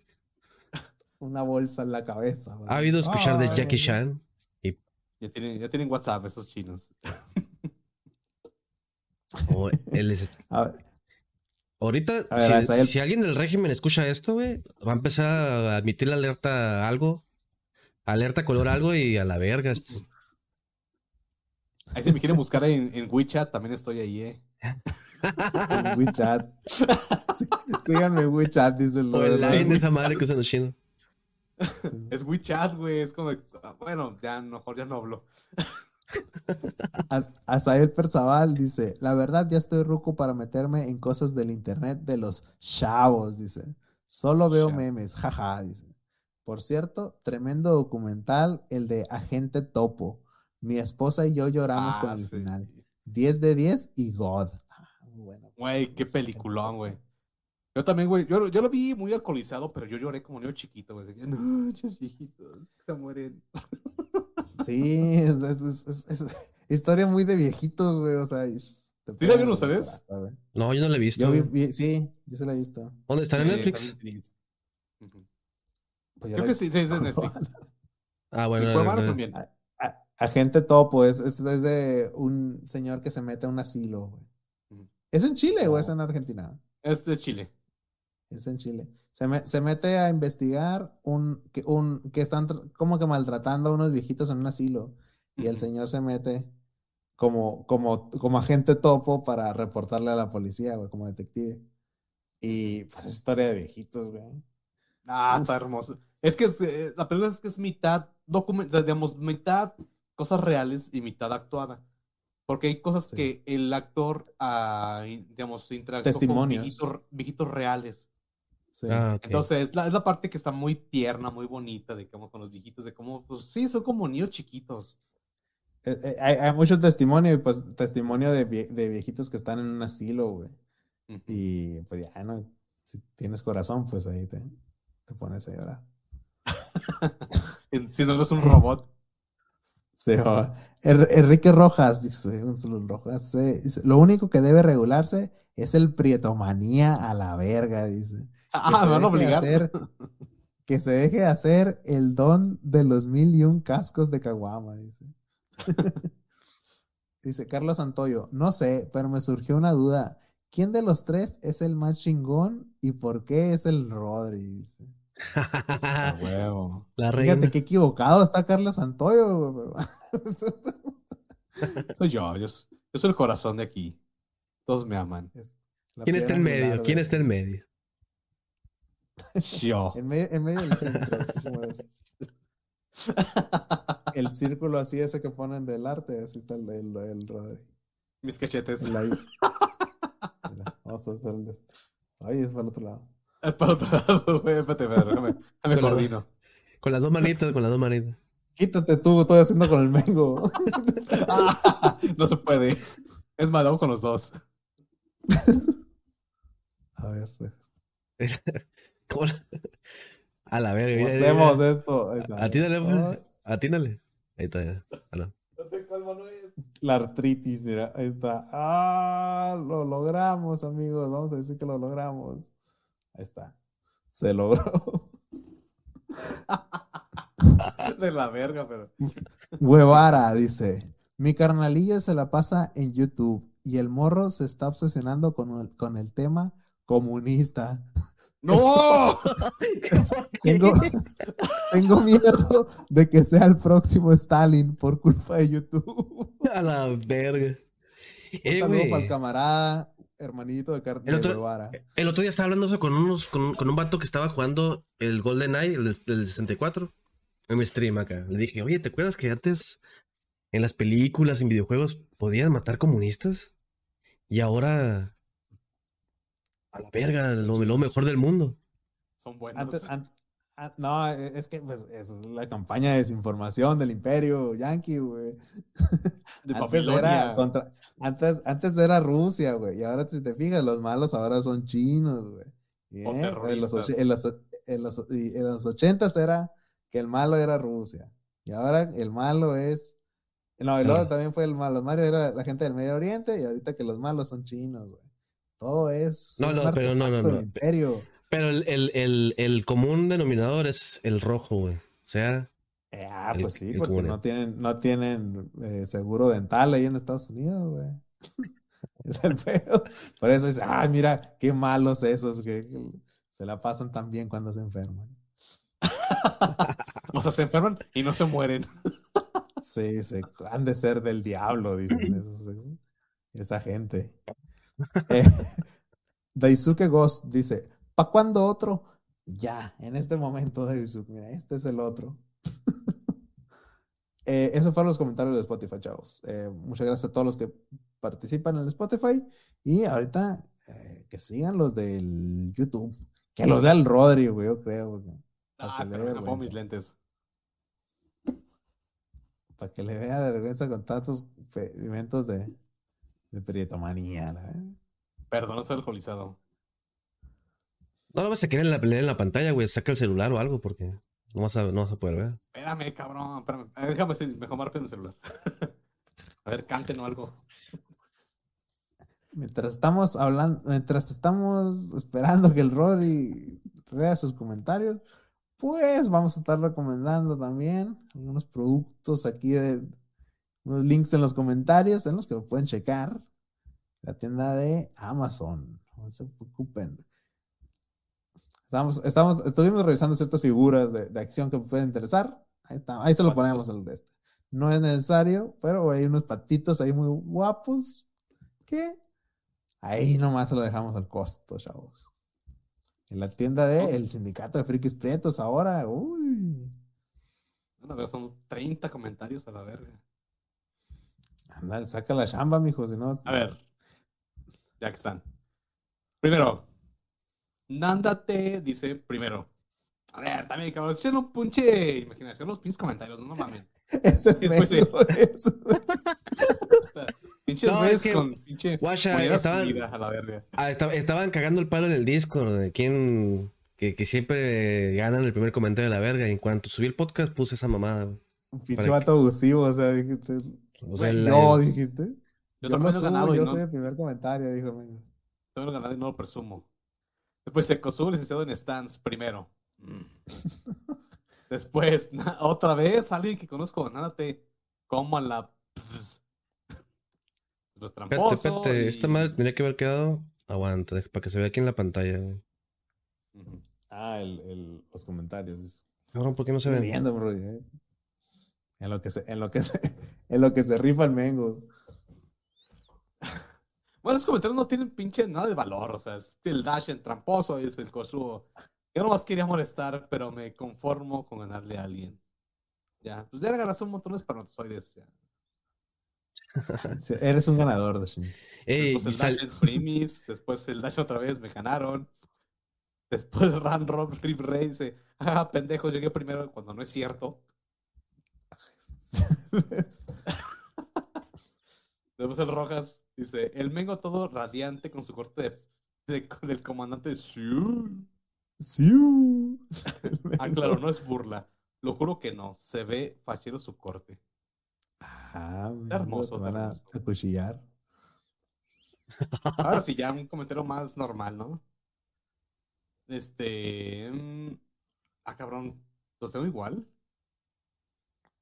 Una bolsa en la cabeza. ¿Ha habido escuchar de Jackie. Chan? Ya tienen, ya tienen WhatsApp esos chinos. O él es- A ver, Ahorita, A ver, si, alguien del régimen escucha esto, güey, va a empezar a emitir la alerta a algo. Alerta color algo y a la verga. esto. Ahí si me quieren buscar en, en WeChat, también estoy ahí, eh. en WeChat. Sí, Síganme en WeChat, dice el Online esa madre que usan los chinos. Es WeChat, güey. Es como, bueno, ya mejor ya no hablo. Azael Perzaval dice, la verdad ya estoy ruco para meterme en cosas del internet de los chavos, dice. Solo veo Chavo. memes, jaja, dice. Por cierto, tremendo documental, el de Agente Topo. Mi esposa y yo lloramos con Ah, el sí. final. 10 de 10 y God. Ah, bueno. Güey, qué peliculón, güey. Yo también, güey. Yo, yo lo vi muy alcoholizado, pero yo lloré como niño chiquito, güey. No, viejitos, se mueren. Sí, es, es- es- es- es historia muy de viejitos, güey. O sea, y- te ¿Sí la vieron ustedes? No, yo no la he visto. Yo vi, güey. vi- sí, yo se la he visto. ¿Dónde está en Sí, Netflix? Pues Creo la- que sí, sí, es de Netflix. Ah, En bueno. Eh, también. A- a- Agente Topo es, es, es de un señor que se mete a un asilo, güey. ¿Es en Chile o es en Argentina? Es de Chile. Es en Chile. Se, me- se mete a investigar un que, un que están como que maltratando a unos viejitos en un asilo. Y el señor se mete como, como, como agente topo para reportarle a la policía, güey, como detective. Y pues es historia de viejitos, güey. Ah, está hermoso. Es que eh, la película es que es mitad documental, digamos, mitad cosas reales y mitad actuada. Porque hay cosas Sí. que el actor, ah, digamos, interactuó con viejitos reales. Sí. Ah. Entonces, es la, es la parte que está muy tierna, muy bonita de cómo con los viejitos, de cómo, pues sí, son como niños chiquitos. Eh, eh, hay, hay mucho testimonio y pues testimonio de, vie- de viejitos que están en un asilo, güey. Y pues ya, ¿no? Si tienes corazón, pues ahí te, te pones a llorar. Si no eres un robot. Sí, Er- Enrique Rojas, dice, Rojas, eh, dice, lo único que debe regularse es el prietomanía a la verga, dice. Que Ah, se me van a deje obligar. hacer- que se deje hacer el don de los mil y un cascos de Caguama, dice. dice Carlos Santoyo, no sé, pero me surgió una duda. ¿Quién de los tres es el más chingón y por qué es el Rodri? Dice. Huevo. la reina. Fíjate qué equivocado está Carlos Santoyo, Soy yo, yo, soy el corazón de aquí. Todos me aman. La ¿Quién está en medio? angular, ¿Quién está en medio? Yo. En medio, en medio del centro, así como es. El círculo así ese que ponen del arte, así está el, el, el Rodri. Mis cachetes. Ahí. Mira, vamos a hacer el de este. Ay, es para el otro lado. Es para otro lado, güey. Espérate, espérate, déjame, déjame Con la- coordino. Con las dos manitas, con las dos manitas. Quítate tú, estoy haciendo con el mengo. Ah, no se puede. Es más, vamos con los dos. A ver, pues, ¿Cómo la- A la verga. ¿cómo mira, mira, hacemos mira. esto? Ahí está. Atínale. Ay, Atínale. Ahí está. ya. Ah, no. No sé cuál mano es. La artritis, mira, ahí está. Ah, lo logramos, amigos. Vamos a decir que lo logramos. Ahí está. Se logró. De la verga, pero. Huevara dice, mi carnalillo se la pasa en YouTube y el morro se está obsesionando con el, con el tema comunista. ¡No! Tengo, tengo miedo de que sea el próximo Stalin por culpa de YouTube. A la verga. Un Eh, saludo para el camarada, hermanito de carne El otro- de. El otro día estaba hablando eso con, unos, con, con un vato que estaba jugando el Golden Eye, el del, del 64, en mi stream acá. Le dije, oye, ¿te acuerdas que antes en las películas, en videojuegos, podían matar comunistas. Y ahora, a la verga, lo, lo mejor del mundo. Son buenos. Antes, an- an- no, e- es que pues, es la campaña de desinformación del imperio yanqui, güey. de Antes era, contra, antes, antes era Rusia, güey. Y ahora, si te fijas, los malos ahora son chinos, güey. ¿Eh? En los, en, los, en, los, en los 80 era que el malo era Rusia. Y ahora el malo es. No, luego Ah. también fue el malo. Mario era la gente del Medio Oriente. Y ahorita que los malos son chinos, güey. Todo es. No, no, pero no, no, no. imperio. Pero el, el, el, el común denominador es el rojo, güey. O sea, Eh, ah, El- pues sí, porque no tienen, no tienen eh, seguro dental ahí en Estados Unidos, güey. es el pedo. Por eso es, ah, mira, qué malos esos que, que se la pasan tan bien cuando se enferman. O sea, se enferman y no se mueren. Sí, se han de ser del diablo, dicen esos- esa gente. Eh, Daisuke Ghost dice, ¿pa' cuándo otro? Ya, en este momento, Daisuke, mira, este es el otro. Eh, esos fueron los comentarios de Spotify, chavos. Eh, muchas gracias a todos los que participan en Spotify. Y ahorita eh, que sigan los del YouTube. Que los vea el Rodri, güey, yo creo. güey, Para Ah, que le pero dé me pongo mis lentes. Para que le vea de vergüenza con tantos eventos de, de. Perdón, no soy alcoholizado. No lo vas a querer en la, leer en la pantalla, güey. Saca el celular o algo porque no vas a, no vas a poder ver. Espérame, cabrón. Espérame. Eh, Déjame decir, mejor marco en el celular. A ver, canten o algo. Mientras estamos hablando, mientras estamos esperando que el Rory lea sus comentarios, pues vamos a estar recomendando también algunos productos aquí de unos links en los comentarios en los que lo pueden checar. La tienda de Amazon. No se preocupen. Estamos, estamos, estuvimos revisando ciertas figuras de, de acción que pueden interesar. Ahí está, ahí se lo ponemos de este. No es necesario, pero hay unos patitos ahí muy guapos que ahí nomás se lo dejamos al costo, chavos. En la tienda de el sindicato de frikis prietos ahora, uy. Bueno, ver, son 30 comentarios a la verga. Anda, saca la chamba, mijo, si no. A ver, ya que están. Primero, Nándate dice primero. A ver, también, cabrón, echen un punche imaginación los pinches comentarios, no mames. Ese Después sí. mero es. Pinches No, es que, con pinche estaban- a la verga. Ah, esta- estaban cagando el palo en el disco de quién que, que siempre ganan el primer comentario de la verga. Y en cuanto subí el podcast, puse esa mamada. güey. Un pinche vato abusivo, o sea, dijiste. O sea, Güey, la- Yo, dijiste. Yo Yo, también lo he ganado y yo no- soy el primer comentario, dijo. amigo. Tengo ganado y no lo presumo. Después Ecosul, licenciado en Stans, primero. Mm. Después, na- otra vez, alguien que conozco, Nándate, como a la... Los Espérate, tramposos. espérate. y- Esta madre tendría que haber quedado. Aguanta, para que se vea aquí en la pantalla. güey. Ah, el, el- los comentarios. Cabrón, ¿por qué no se ven? viendo, bro, eh. En lo que se, en lo que se, en lo que se rifa el mengo. Bueno, los comentarios no tienen pinche nada de valor, o sea, es el Dash en tramposo y es el Kosuo. Yo nomás quería molestar, pero me conformo con ganarle a alguien. Ya, pues ya le ganaste un montón de espermatozoides. Ya. Eres un ganador de Shin. Ey, Después el sal- Dash en Primis, después el Dash otra vez, me ganaron. Después Ran Rob Rip Ray dice, ah, pendejo, llegué primero cuando no es cierto. Después el Rojas dice, el Mengo todo radiante con su corte de, de- del comandante Siu. Siu. Ah, claro, no es burla. Lo juro que no. Se ve fachero su corte. Ah, Está hermoso, Te van a acuchillar. Ahora sí, ya un comentario más normal, ¿no? Este. mm, Ah, cabrón. ¿Los tengo igual?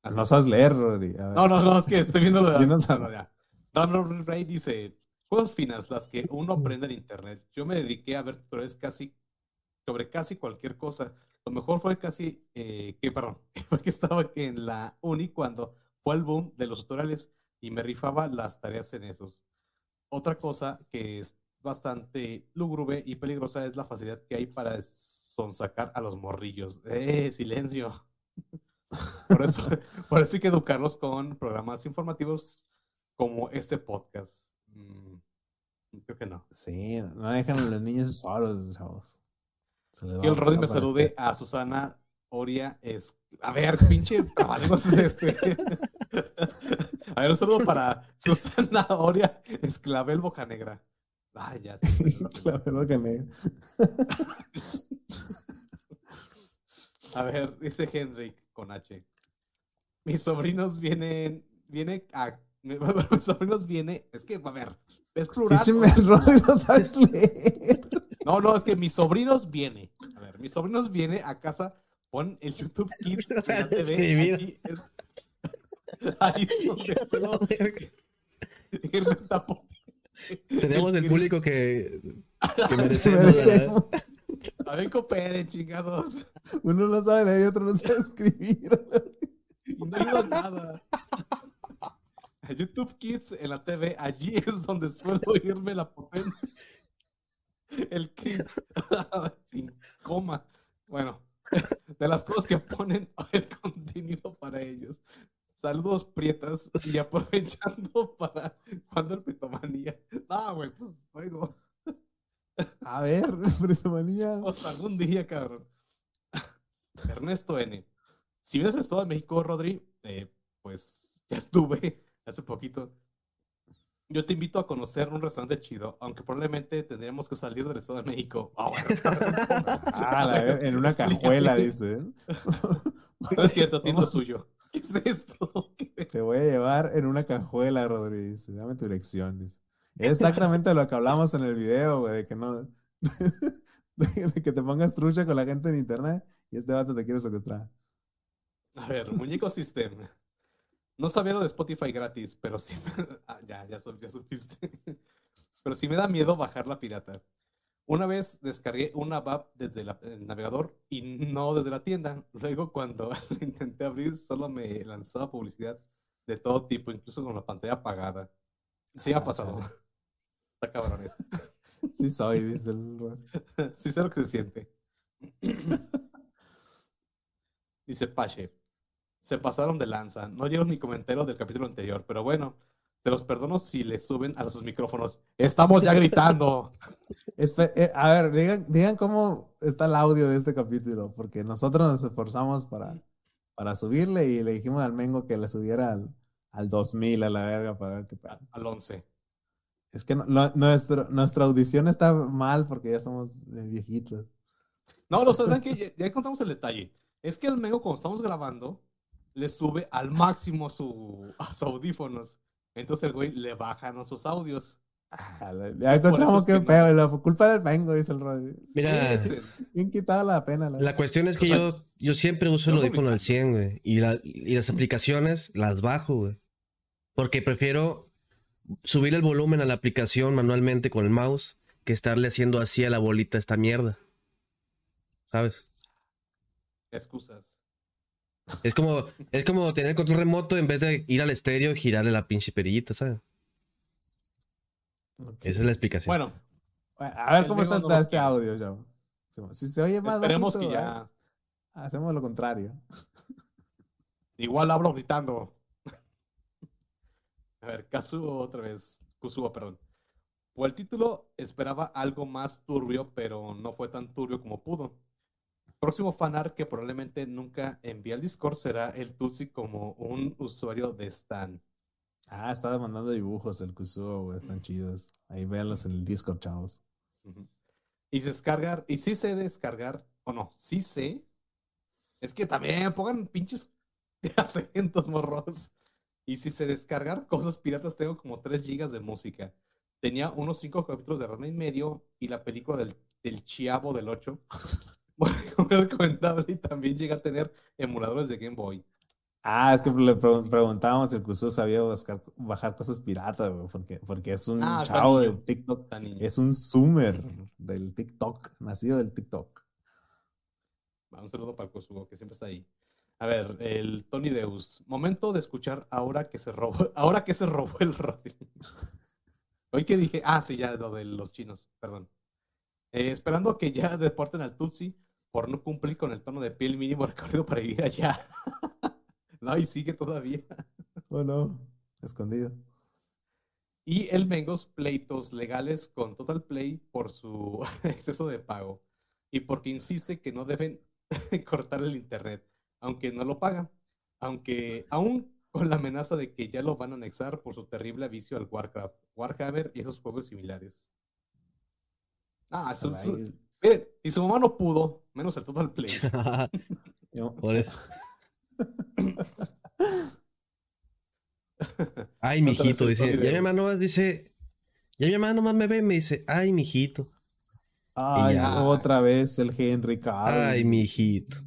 Así. No sabes leer, Rory. No, no, no, es que estoy viendo lo Yo no ya. Ron Ray dice: Cosas finas, las que uno aprende en internet. Yo me dediqué a ver tutoriales casi sobre casi cualquier cosa. Lo mejor fue casi eh, que, perdón, que estaba en la uni cuando fue el boom de los tutoriales y me rifaba las tareas en esos. Otra cosa que es bastante lúgubre y peligrosa es la facilidad que hay para sonsacar a los morrillos. ¡Eh, silencio! Por eso, por eso hay que educarlos con programas informativos como este podcast. Mm, creo que no. Sí, no dejan a los niños solos, chavos. Y el a Roddy me salude este. a Susana Oria. Es... A ver, pinche cabalemos es este. A ver, un saludo para Susana Oria Esclavel Bocanegra. Ah, ya. que me- A ver, dice Henrik con H. Mis sobrinos vienen, viene a, mis sobrinos viene, es que, a ver, es plural. Me- no sabes leer. No, no, es que mis sobrinos viene. A ver, mis sobrinos viene a casa, pon el YouTube Kids No TV, escribir. aquí es- Ahí tapo. Tenemos el público que, que merecemos. A ver, cooperen, chingados. Uno no sabe leer y otro no sabe escribir. Y no en nada. YouTube Kids en la TV, allí es donde suelo oírme la potente. El cringe. Sin coma. Bueno, de las cosas que ponen el contenido para ellos. Saludos, prietas. Y aprovechando para cuando el pitomanía. No, güey, pues luego. A ver, Britomanía. O sea, algún día, cabrón. Ernesto N. Si vienes al Estado de México, Rodri, eh, pues ya estuve hace poquito. Yo te invito a conocer un restaurante chido, aunque probablemente tendríamos que salir del Estado de México. Ah, bueno. Ah, la en una cajuela, dice. No es cierto, tiene lo suyo. ¿Qué es esto? ¿Qué? Te voy a llevar en una cajuela. Dice, dame tu dirección. Dice. Es exactamente lo que hablamos en el video, güey, de que no. De que te pongas trucha con la gente en internet y este vato te quiere secuestrar. A ver, Muñeco System. No sabía lo de Spotify gratis, pero sí me... ah, ya, ya, sup- ya supiste. Pero sí me da miedo bajar la pirata. Una vez descargué una app desde la- el navegador y no desde la tienda. Luego cuando la intenté abrir solo me lanzaba publicidad de todo tipo, incluso con la pantalla apagada. Sí me ha Ah, pasado. chale. Está cabrón eso. Sí soy, dice el. Sí sé lo que se siente. Dice Pache. Se pasaron de lanza. No dieron ni comentario del capítulo anterior, pero bueno, se los perdono si le suben a sus micrófonos. Estamos ya gritando. Eh, a ver, digan, digan cómo está el audio de este capítulo, porque nosotros nos esforzamos para, para subirle y le dijimos al Mengo que le subiera al, al 2000 a la verga para ver qué tal. Al 11. Es que no- no- nuestro- nuestra audición está mal porque ya somos viejitos. No, lo saben que ya, ya contamos el detalle. Es que el Mengo, cuando estamos grabando, le sube al máximo su, a sus audífonos. Entonces el güey le baja a sus audios. Ah, Ya encontramos que no. pedo, la culpa del Mengo, dice el Rodri. Mira, Sí, Bien quitada la pena. La, la cuestión es que O sea, yo, yo siempre uso el audífono al 100, güey. Y, la- y las aplicaciones las bajo, güey. Porque prefiero subir el volumen a la aplicación manualmente con el mouse que estarle haciendo así a la bolita esta mierda. ¿Sabes? Excusas. Es como, es como tener control remoto en vez de ir al estéreo y girarle la pinche perillita, ¿sabes? Esa es la explicación. Bueno, a ver cómo está no este audio, chavo. Si se oye más esperemos bajito, que ¿eh? ya. hacemos lo contrario. Igual hablo gritando. A ver, Kazuo otra vez. Kusuo, perdón. Por el título esperaba algo más turbio, pero no fue tan turbio como pudo. Próximo fanart que probablemente nunca envíe al Discord será el Tutsi como un usuario de Stan. Ah, está mandando dibujos el Kusuo, güey, están chidos. Ahí véanlos en el Discord, chavos. Y se descargar, y sí sé descargar, o no, sí sé. Es que también pongan pinches acentos morros. Y si se descargar cosas piratas, tengo como 3 gigas de música. Tenía unos 5 capítulos de Rasma y medio y la película del, del Chiavo del 8. Recomendable y también llega a tener emuladores de Game Boy. Ah, es que le pre- preguntábamos si el Kusuo sabía buscar- bajar cosas piratas, güey, porque, porque es un Ah, chavo del TikTok. Es un zoomer del TikTok, nacido del TikTok. Un saludo para el Kosugo, que siempre está ahí. A ver, el Tony Deus. Momento de escuchar ahora que se robó, ahora que se robó el Rodri. Hoy que dije, ah, sí, ya lo de los chinos, perdón. Eh, esperando que ya deporten al Tutsi por no cumplir con el tono de piel mínimo recorrido para vivir allá. No, y sigue todavía. Oh, no. Escondido. Y el Mengos pleitos legales con Total Play por su exceso de pago y porque insiste que no deben cortar el internet, aunque no lo paga, aunque aún con la amenaza de que ya lo van a anexar por su terrible avicio al Warcraft, Warhammer y esos juegos similares. Ah, eso- Ay, miren, y su mamá no pudo, menos el Total Play. Por eso. Ay, mijito, dice. Ya mi mamá nomás dice. Ya mi mamá nomás me ve y me dice, ay, mijito. Ay, ya. otra vez el Henry Cavill. Ay, mijito.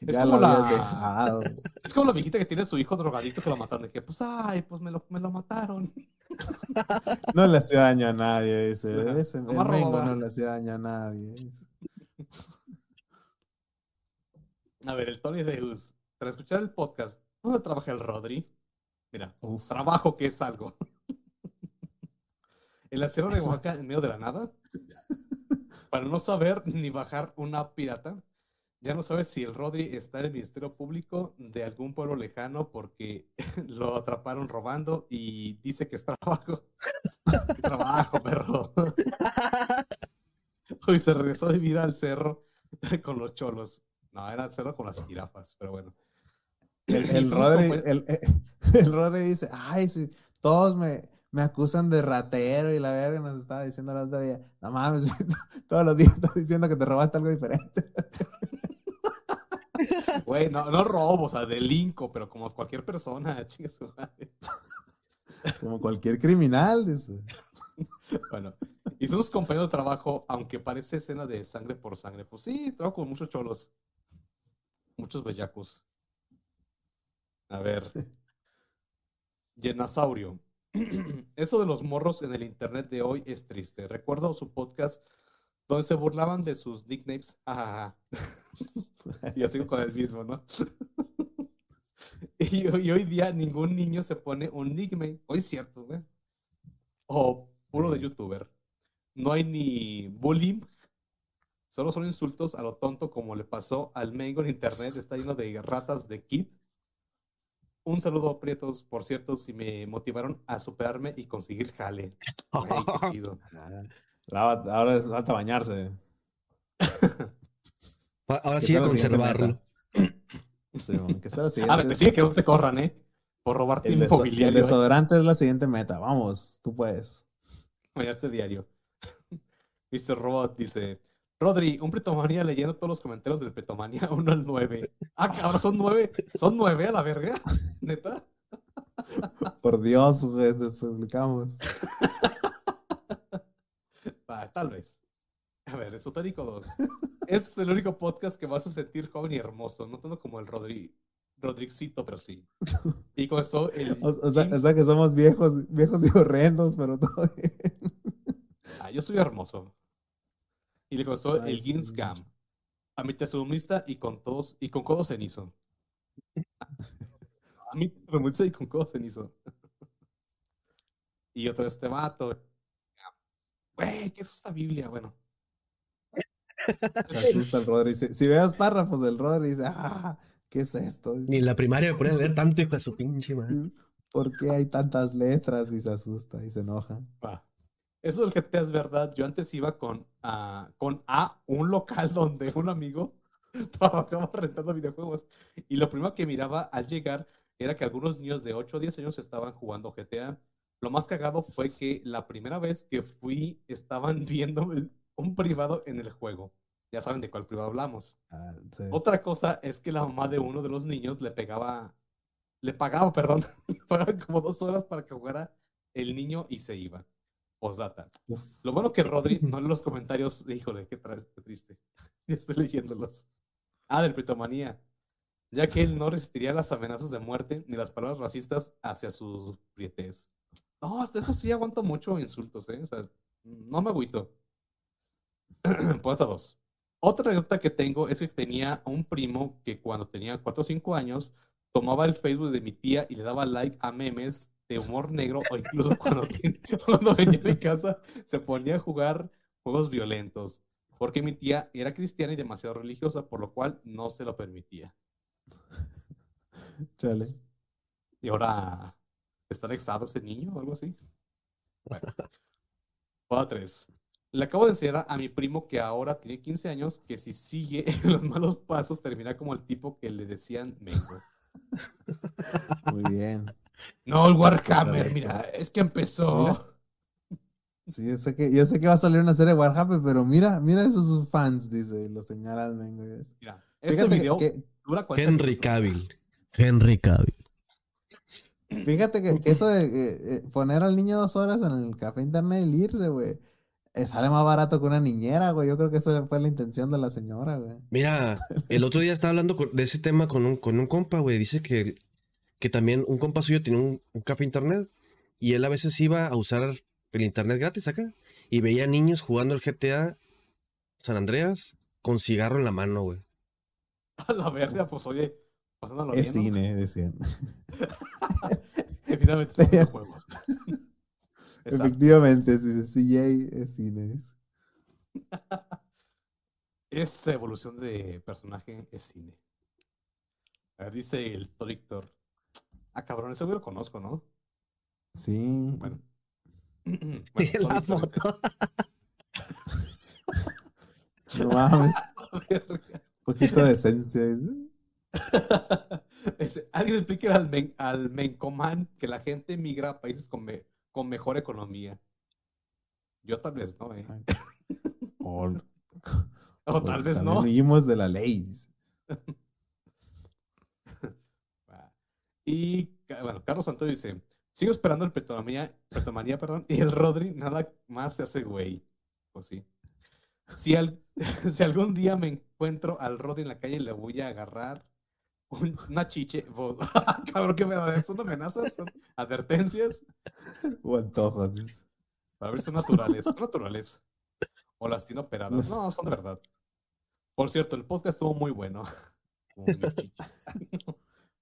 Es Ya como la-. Es como la viejita que tiene a su hijo drogadicto que lo mataron. Que, pues, ay, pues me lo, me lo mataron. No le hacía daño a nadie, dice. Ajá. Ese, el Mengo no le hacía daño a nadie. dice. A ver, el Tony Deus. Para escuchar el podcast, ¿dónde trabaja el Rodri? Mira, Uf. trabajo que es algo. en la sierra de Oaxaca, en medio de la nada. Para no saber ni bajar una pirata. Ya no sabes si el Rodri está en el Ministerio Público de algún pueblo lejano porque lo atraparon robando y dice que es trabajo. trabajo, perro. Hoy se regresó a vivir al cerro con los cholos. No, era el cerro con las jirafas, pero bueno. El, el Rodri, compa- el, el- el Rodri dice, ay, sí, todos me, me acusan de ratero y la verga nos estaba diciendo el otro día, no mames, todos los días estás diciendo que te robaste algo diferente. Güey, no, no robo, o sea, delinco, pero como cualquier persona, chinga su madre. Como cualquier criminal, dice. Bueno, y son compañeros de trabajo, aunque parece escena de sangre por sangre. Pues sí, trabajo con muchos cholos. Muchos bellacos. A ver. Yenasaurio. Eso de los morros en el internet de hoy es triste. Recuerdo su podcast donde se burlaban de sus nicknames. Ajaja. y así con el mismo, ¿no? y, hoy- y hoy día ningún niño se pone un nickname. Hoy es cierto, güey. O puro de youtuber. No hay ni bullying. Solo son insultos a lo tonto como le pasó al Mengo en internet. Está lleno de ratas de kit. Un saludo, Prietos. Por cierto, si me motivaron a superarme y conseguir jale. Qué chido. Ahora, ahora es falta bañarse. Ahora sí a conservarlo. Sí, que sea la siguiente. me sigue que no te corran, ¿eh? Por robarte el, deso- el inmobiliario. ¿eh? desodorante es la siguiente meta. Vamos, tú puedes. Bañarte diario. Mr. Robot dice: Rodri, un pretomanía leyendo todos los comentarios del pretomanía 1 al 9. Ah, cabrón, son 9. Son 9 a la verga. Neta. Por Dios, güey, te suplicamos. Ah, tal vez. A ver, Esotérico 2. es el único podcast que vas a sentir joven y hermoso. No tanto como el Rodri, Rodrixito, pero sí. Y con esto, el. O, o sea, o James- sea que somos viejos, viejos y horrendos, pero todo bien. Ah, yo soy hermoso. Y le costó Ay, el sí, Gins. Gam. A mi tesumista y con todos, y con codo cenizo. A mi tesumista y con codo cenizo. y otro este vato. Güey, ¿qué es esta Biblia? Bueno. Se asusta el Rodri. Si, si veas párrafos del Rodri, dice, ah, ¿qué es esto? Ni en la primaria me ponen a leer tanto hijo de su pinche madre. ¿Por qué hay tantas letras? Y se asusta y se enoja. Eso del GTA es verdad. Yo antes iba con, ah, con a un local donde un amigo trabajaba rentando videojuegos. Y lo primero que miraba al llegar era que algunos niños de 8 o 10 años estaban jugando GTA. Lo más cagado fue que la primera vez que fui estaban viendo un privado en el juego. Ya saben de cuál privado hablamos. Ah, sí. Otra cosa es que la mamá de uno de los niños le pegaba, le pagaba, perdón, le pagaba como dos horas para que jugara el niño y se iba. Postdata. Lo bueno que Rodri no en los comentarios, híjole, qué, qué triste. Ya estoy leyéndolos. Ah, del Pritomanía. Ya que él no resistiría las amenazas de muerte ni las palabras racistas hacia sus prietes. No, hasta eso sí aguanto mucho insultos, ¿eh? O sea, no me agüito. Puerta 2. Otra anécdota que tengo es que tenía un primo que cuando tenía 4 o 5 años tomaba el Facebook de mi tía y le daba like a memes de humor negro o incluso cuando, cuando venía a mi casa se ponía a jugar juegos violentos porque mi tía era cristiana y demasiado religiosa por lo cual no se lo permitía. Chale. Y ahora está anexado ese niño o algo así. Bueno. Juega 3. Le acabo de enseñar a mi primo que ahora tiene 15 años que si sigue los malos pasos termina como el tipo que le decían Mengo. Muy bien. No, el Warhammer, mira, es que empezó. Sí, yo sé que, yo sé que va a salir una serie de Warhammer, pero mira, mira esos fans, dice, y lo señalan, es- Mira, este Fíjate que- video que- dura 40 Henry minutos. Cavill. Henry Cavill. Fíjate que, que eso de eh, eh, poner al niño dos horas en el café internet y irse, güey, eh, sale más barato que una niñera, güey. Yo creo que esa fue la intención de la señora, güey. Mira, el otro día estaba hablando de ese tema con un, con un compa, güey. Dice que, que también un compa suyo tiene un, un café internet y él a veces iba a usar el internet gratis acá y veía niños jugando el GTA San Andreas con cigarro en la mano, güey. A la verga, pues oye, pasándolo Es bien, ¿no? cine, decían. Evidentemente son Sí. videojuegos. Exacto. Efectivamente, sí, CJ es cine. es- Esa evolución de personaje es cine. A ver, dice el Torictor. Ah, cabrón, ese güey lo conozco, ¿no? Sí. Bueno. Y la Torictor, foto. No mames. Un poquito de esencia. dice. Este, alguien explique al, men, al Mencoman que la gente migra a países con, me- con mejor economía. Yo tal vez no, ¿eh? O, O tal vez no. huimos de la ley. Y bueno, Carlos Santos dice: Sigo esperando el Petomanía, Petomanía, perdón, y el Rodri nada más se hace güey. Pues sí. Si, al- si algún día me encuentro al Rodri en la calle, le voy a agarrar un- una chiche. Cabrón, ¿qué me da? ¿Son amenazas? ¿Son advertencias? O antojos. Para ver si son naturales. Son naturales. O las tiene operadas. No, son de verdad. Por cierto, el podcast estuvo muy bueno. Como mi chichi.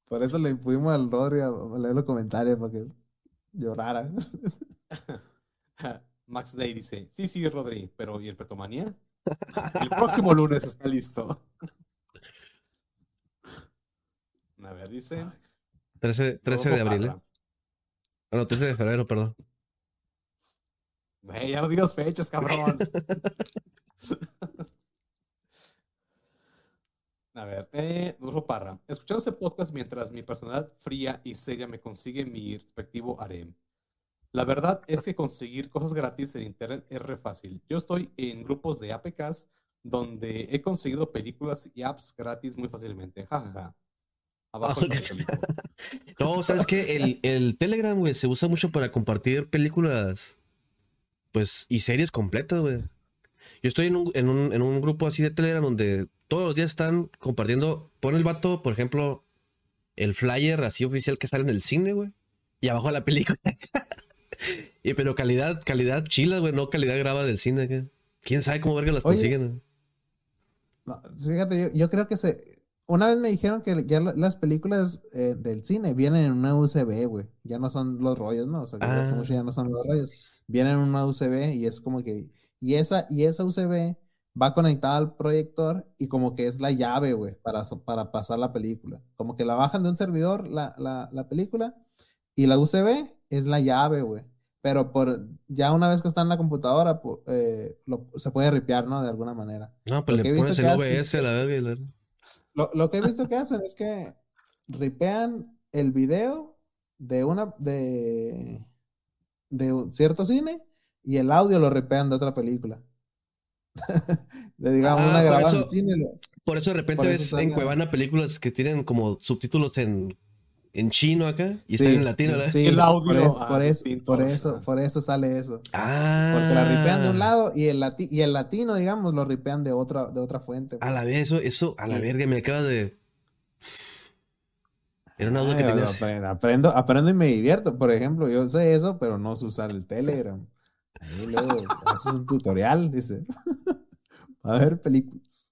Por eso le pudimos al Rodri a leer los comentarios para que llorara. Max Day dice, sí, sí, Rodri, pero ¿y el Petomanía? El próximo lunes está listo. A ver, dice... 13, 13 de abril, ¿eh? No, 13 de febrero, perdón. Güey, ya no digas fechas, cabrón. A ver, eh, Rodolfo Parra. Escuchando este podcast mientras mi personalidad fría y seria me consigue mi respectivo harem. La verdad es que conseguir cosas gratis en internet es re fácil. Yo estoy en grupos de APKs donde he conseguido películas y apps gratis muy fácilmente. Ja, ja, ja. Abajo papelito. No, ¿sabes qué? El, el Telegram, güey, se usa mucho para compartir películas, pues, y series completas, güey. Yo estoy en un, en un, en un grupo así de Telegram donde todos los días están compartiendo, pone el vato, por ejemplo, el flyer así oficial que sale en el cine, güey. Y abajo la película. y pero calidad, calidad chila, güey, no calidad grabada del cine. güey. ¿Quién sabe cómo verga las Oye. consiguen? güey? No, fíjate, yo, yo creo que se. Una vez me dijeron que ya la- las películas eh, del cine vienen en una USB, güey. Ya no son los rollos, ¿no? O sea, que Ah. mucho ya no son los rollos. Vienen en una USB y es como que. Y esa, y esa USB va conectada al proyector y como que es la llave, güey, para, para pasar la película. Como que la bajan de un servidor, la, la, la película, y la USB es la llave, güey. Pero por ya una vez que está en la computadora, pu- eh, lo- se puede ripear, ¿no? De alguna manera. No, pues que he le pones que el OBS a la verga y la... Lo, lo que he visto que hacen es que ripean el video de una de, de un cierto cine y el audio lo ripean de otra película. de digamos Ah, una grabada eso- en cine. lo- Por eso de repente ves en Cuevana películas que tienen como subtítulos en, en chino acá y Sí, están en latino, ¿verdad? sí, El audio, por eso, ah, por eso, por eso, por eso sale eso. Ah. Porque la ripean de un lado y el, lati- y el latino, digamos, lo ripean de otra, de otra fuente. A la vez, eso, eso, a la Sí. verga, me acaba de. Era una duda que tenías. apre- Aprendo, aprendo y me divierto. Por ejemplo, yo sé eso, pero no sé usar el Telegram. Ahí luego haces un tutorial, dice. A ver películas.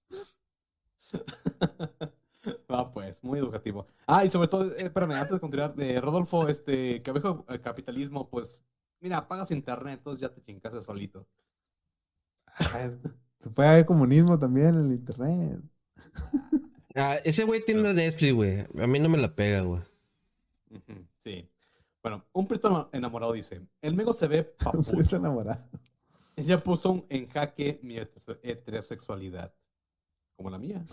Ah, pues, muy educativo. Ah, y sobre todo, eh, espérame, antes de continuar, de Rodolfo, este, que abejo el capitalismo, pues, mira, pagas internet, entonces ya te chingaste solito. Ah, Se puede haber comunismo también en el internet. Ah, ese güey tiene Netflix, güey. A mí no me la pega, güey. Sí. Bueno, un prieto enamorado dice, el Mego se ve papucho. enamorado. Ella puso en jaque mi heterose- heterosexualidad. Como la mía.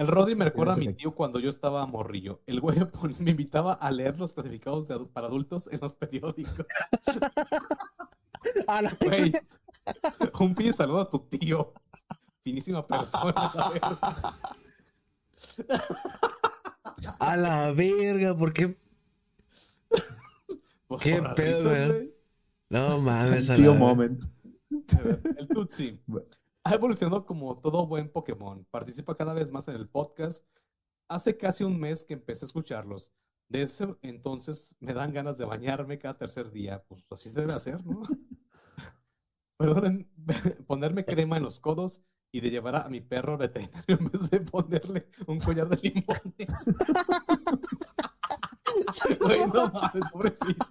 El Rodri me recuerda a mi sé tío cuando yo estaba morrillo. El güey me invitaba a leer los clasificados de para adultos en los periódicos. Güey, un pinche saludo a tu tío. Finísima persona, la. A la verga, ¿por qué? Por Qué pedo, risas, güey. güey. No mames, a Tío la moment. El Tutsi. Ha evolucionado como todo buen Pokémon. Participa cada vez más en el podcast. Hace casi un mes que empecé a escucharlos. De ese entonces me dan ganas de bañarme cada tercer día. Pues así se debe hacer, ¿no? Perdonen, ponerme crema en los codos y de llevar a mi perro veterinario en vez de ponerle un collar de limones. Güey, no mames, pobrecito.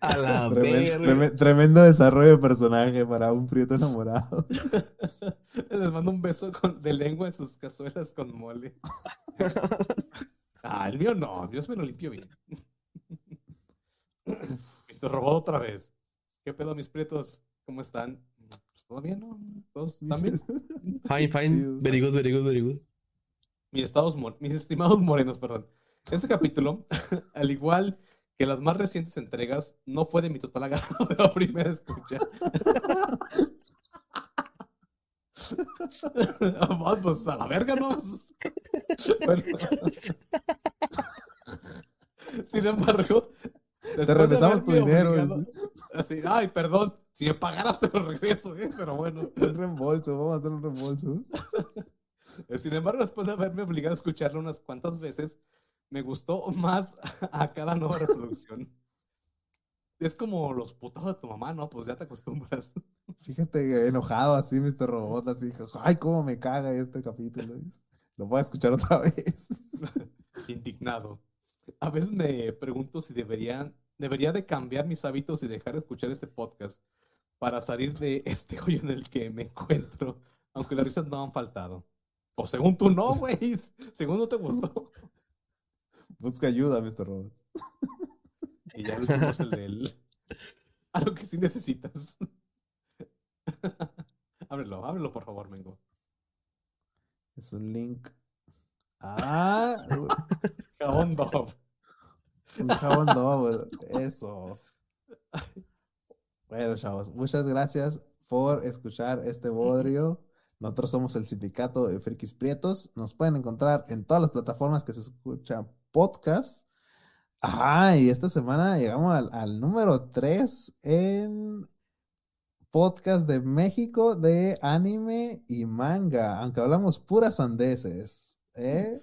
A la tremendo desarrollo de personaje para un prieto enamorado. Les mando un beso con- de lengua en sus cazuelas con mole. Ah, el mío no, el mío se me lo limpio bien. Mr. Robot otra vez. ¿Qué pedo, mis prietos? ¿Cómo están? Pues todo bien, ¿no? ¿Todos bien? Fine, fine. Chido. Very good, very good, very good. Mis, estados mis estimados morenos, perdón. Este capítulo, al igual que las más recientes entregas, no fue de mi total agrado de la primera escucha. Ah, pues a la verga, ¿no? Bueno. Sin embargo, de regresamos tu dinero, obligado- Así, ay, perdón, si me pagaras te lo regreso, ¿eh? pero bueno. Un reembolso, vamos a hacer un reembolso. Eh, Sin embargo, después de haberme obligado a escucharlo unas cuantas veces, me gustó más a cada nueva reproducción. Es como los putados de tu mamá, ¿no? Pues ya te acostumbras. Fíjate, enojado así, Mr. Robot, así, ay, cómo me caga este capítulo. Lo voy a escuchar otra vez. Indignado. A veces me pregunto si deberían, debería de cambiar mis hábitos y dejar de escuchar este podcast para salir de este hoyo en el que me encuentro, aunque las risas no han faltado. O según tú no, güey. Según no te gustó. Busca ayuda, Mr. Robot. Y ya es el del... Algo que sí necesitas. ábrelo, ábrelo por favor, Mengo. Es un link. Ah, Jabón Dove. un jabón doble. Eso. Bueno, chavos, muchas gracias por escuchar este bodrio. Nosotros somos el sindicato de Frikis Prietos. Nos pueden encontrar en todas las plataformas que se escuchan podcast. Ajá, y esta semana llegamos al, al número 3 en podcast de México de anime y manga, aunque hablamos puras sandeces. ¿eh?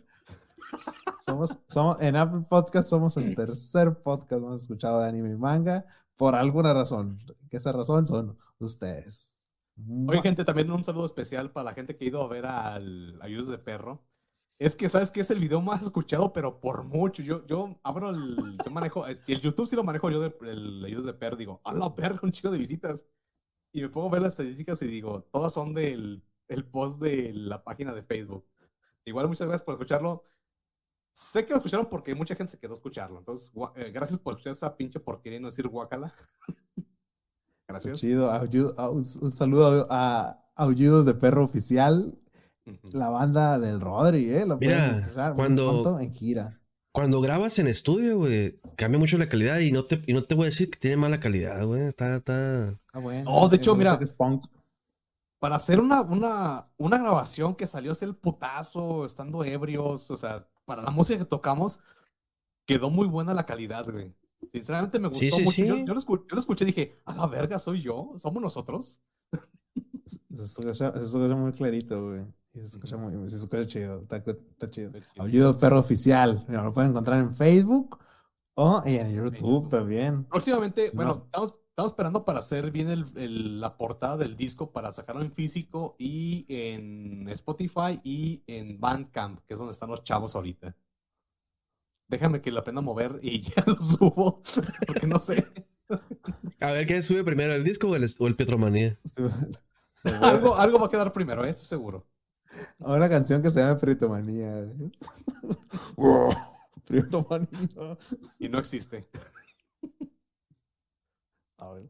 Somos, somos, en Apple Podcast somos el tercer podcast más escuchado de anime y manga por alguna razón. Que esa razón son ustedes. Oye, gente, también un saludo especial para la gente que ha ido a ver al Ayudos de Perro. Es que, ¿sabes qué? Es el video más escuchado, pero por mucho. Yo, yo abro el... Yo manejo... que El YouTube sí lo manejo yo, de, el Ayudos de Perro. Digo, a la verga, un chico de visitas. Y me pongo a ver las estadísticas y digo, todas son del el post de la página de Facebook. Igual, muchas gracias por escucharlo. Sé que lo escucharon porque mucha gente se quedó a escucharlo. Entonces, eh, gracias por escuchar esa pinche porquería y no decir guacala. Gracias. chido. Aullido- un, saludo a Aullidos de Perro Oficial. La banda del Rodri, ¿eh? Lo Mira, cuando- pronto en gira. Cuando grabas en estudio, güey, cambia mucho la calidad y no te, y no te voy a decir que tiene mala calidad, güey. Está, está. Ah, bueno. Oh, de hecho, mira. es para hacer una, una, una grabación que salió a el putazo, estando ebrios, o sea, para la música que tocamos, quedó muy buena la calidad, güey. Sinceramente me gustó Sí, sí, mucho. Yo, sí. yo lo escu- yo lo escuché y dije, a la verga, soy yo, somos nosotros. Se escucha muy clarito, güey. Y se escucha muy, se escucha chido. Está, está chido. Chido. Aullido Perro Oficial. Mira, Lo pueden encontrar en Facebook o en YouTube YouTube. también. Próximamente, bueno, no. estamos, estamos esperando para hacer bien el- el- la portada del disco, para sacarlo en físico y en Spotify y en Bandcamp, que es donde están los chavos ahorita. Déjame que lo aprenda a mover y ya lo subo, porque no sé. A ver, ¿qué sube primero, el disco o el, o el Petromanía? algo, algo va a quedar primero, ¿eh? estoy seguro. Una canción que se llama. Wow, Prietomanía. Y no existe. A ver.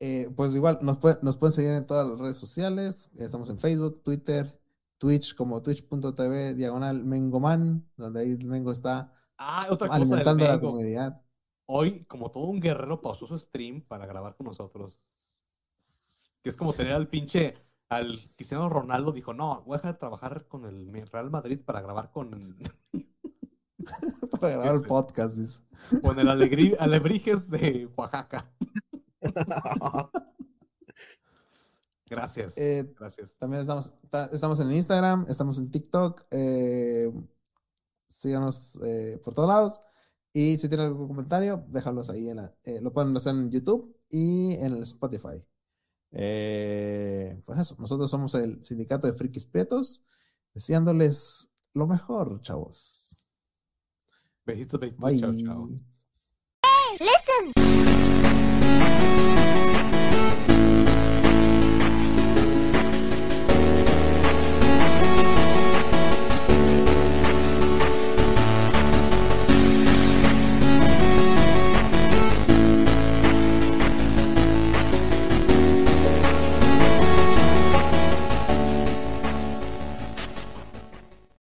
Eh, pues igual, nos, puede- nos pueden seguir en todas las redes sociales. Estamos en Facebook, Twitter, Twitch, como twitch.tv, diagonal Mengoman, donde ahí el Mengo está Ah, otra cosa alimentando a la comunidad. Hoy, como todo un guerrero, pausó su stream para grabar con nosotros. Que es como tener al pinche, al Cristiano Ronaldo, dijo, no, voy a dejar de trabajar con el Real Madrid para grabar con, Para grabar el podcast. dice. con el Alegri- Alebrijes de Oaxaca. Gracias. Eh, Gracias. También estamos, ta- estamos en Instagram, estamos en TikTok. eh, síganos eh, por todos lados. Y si tienen algún comentario, déjalos ahí. En la- lo pueden hacer en YouTube y en el Spotify. Eh, pues eso, nosotros somos el sindicato de frikis petos, deseándoles lo mejor, chavos. Besitos, besitos, chao, chao. Hey, listen.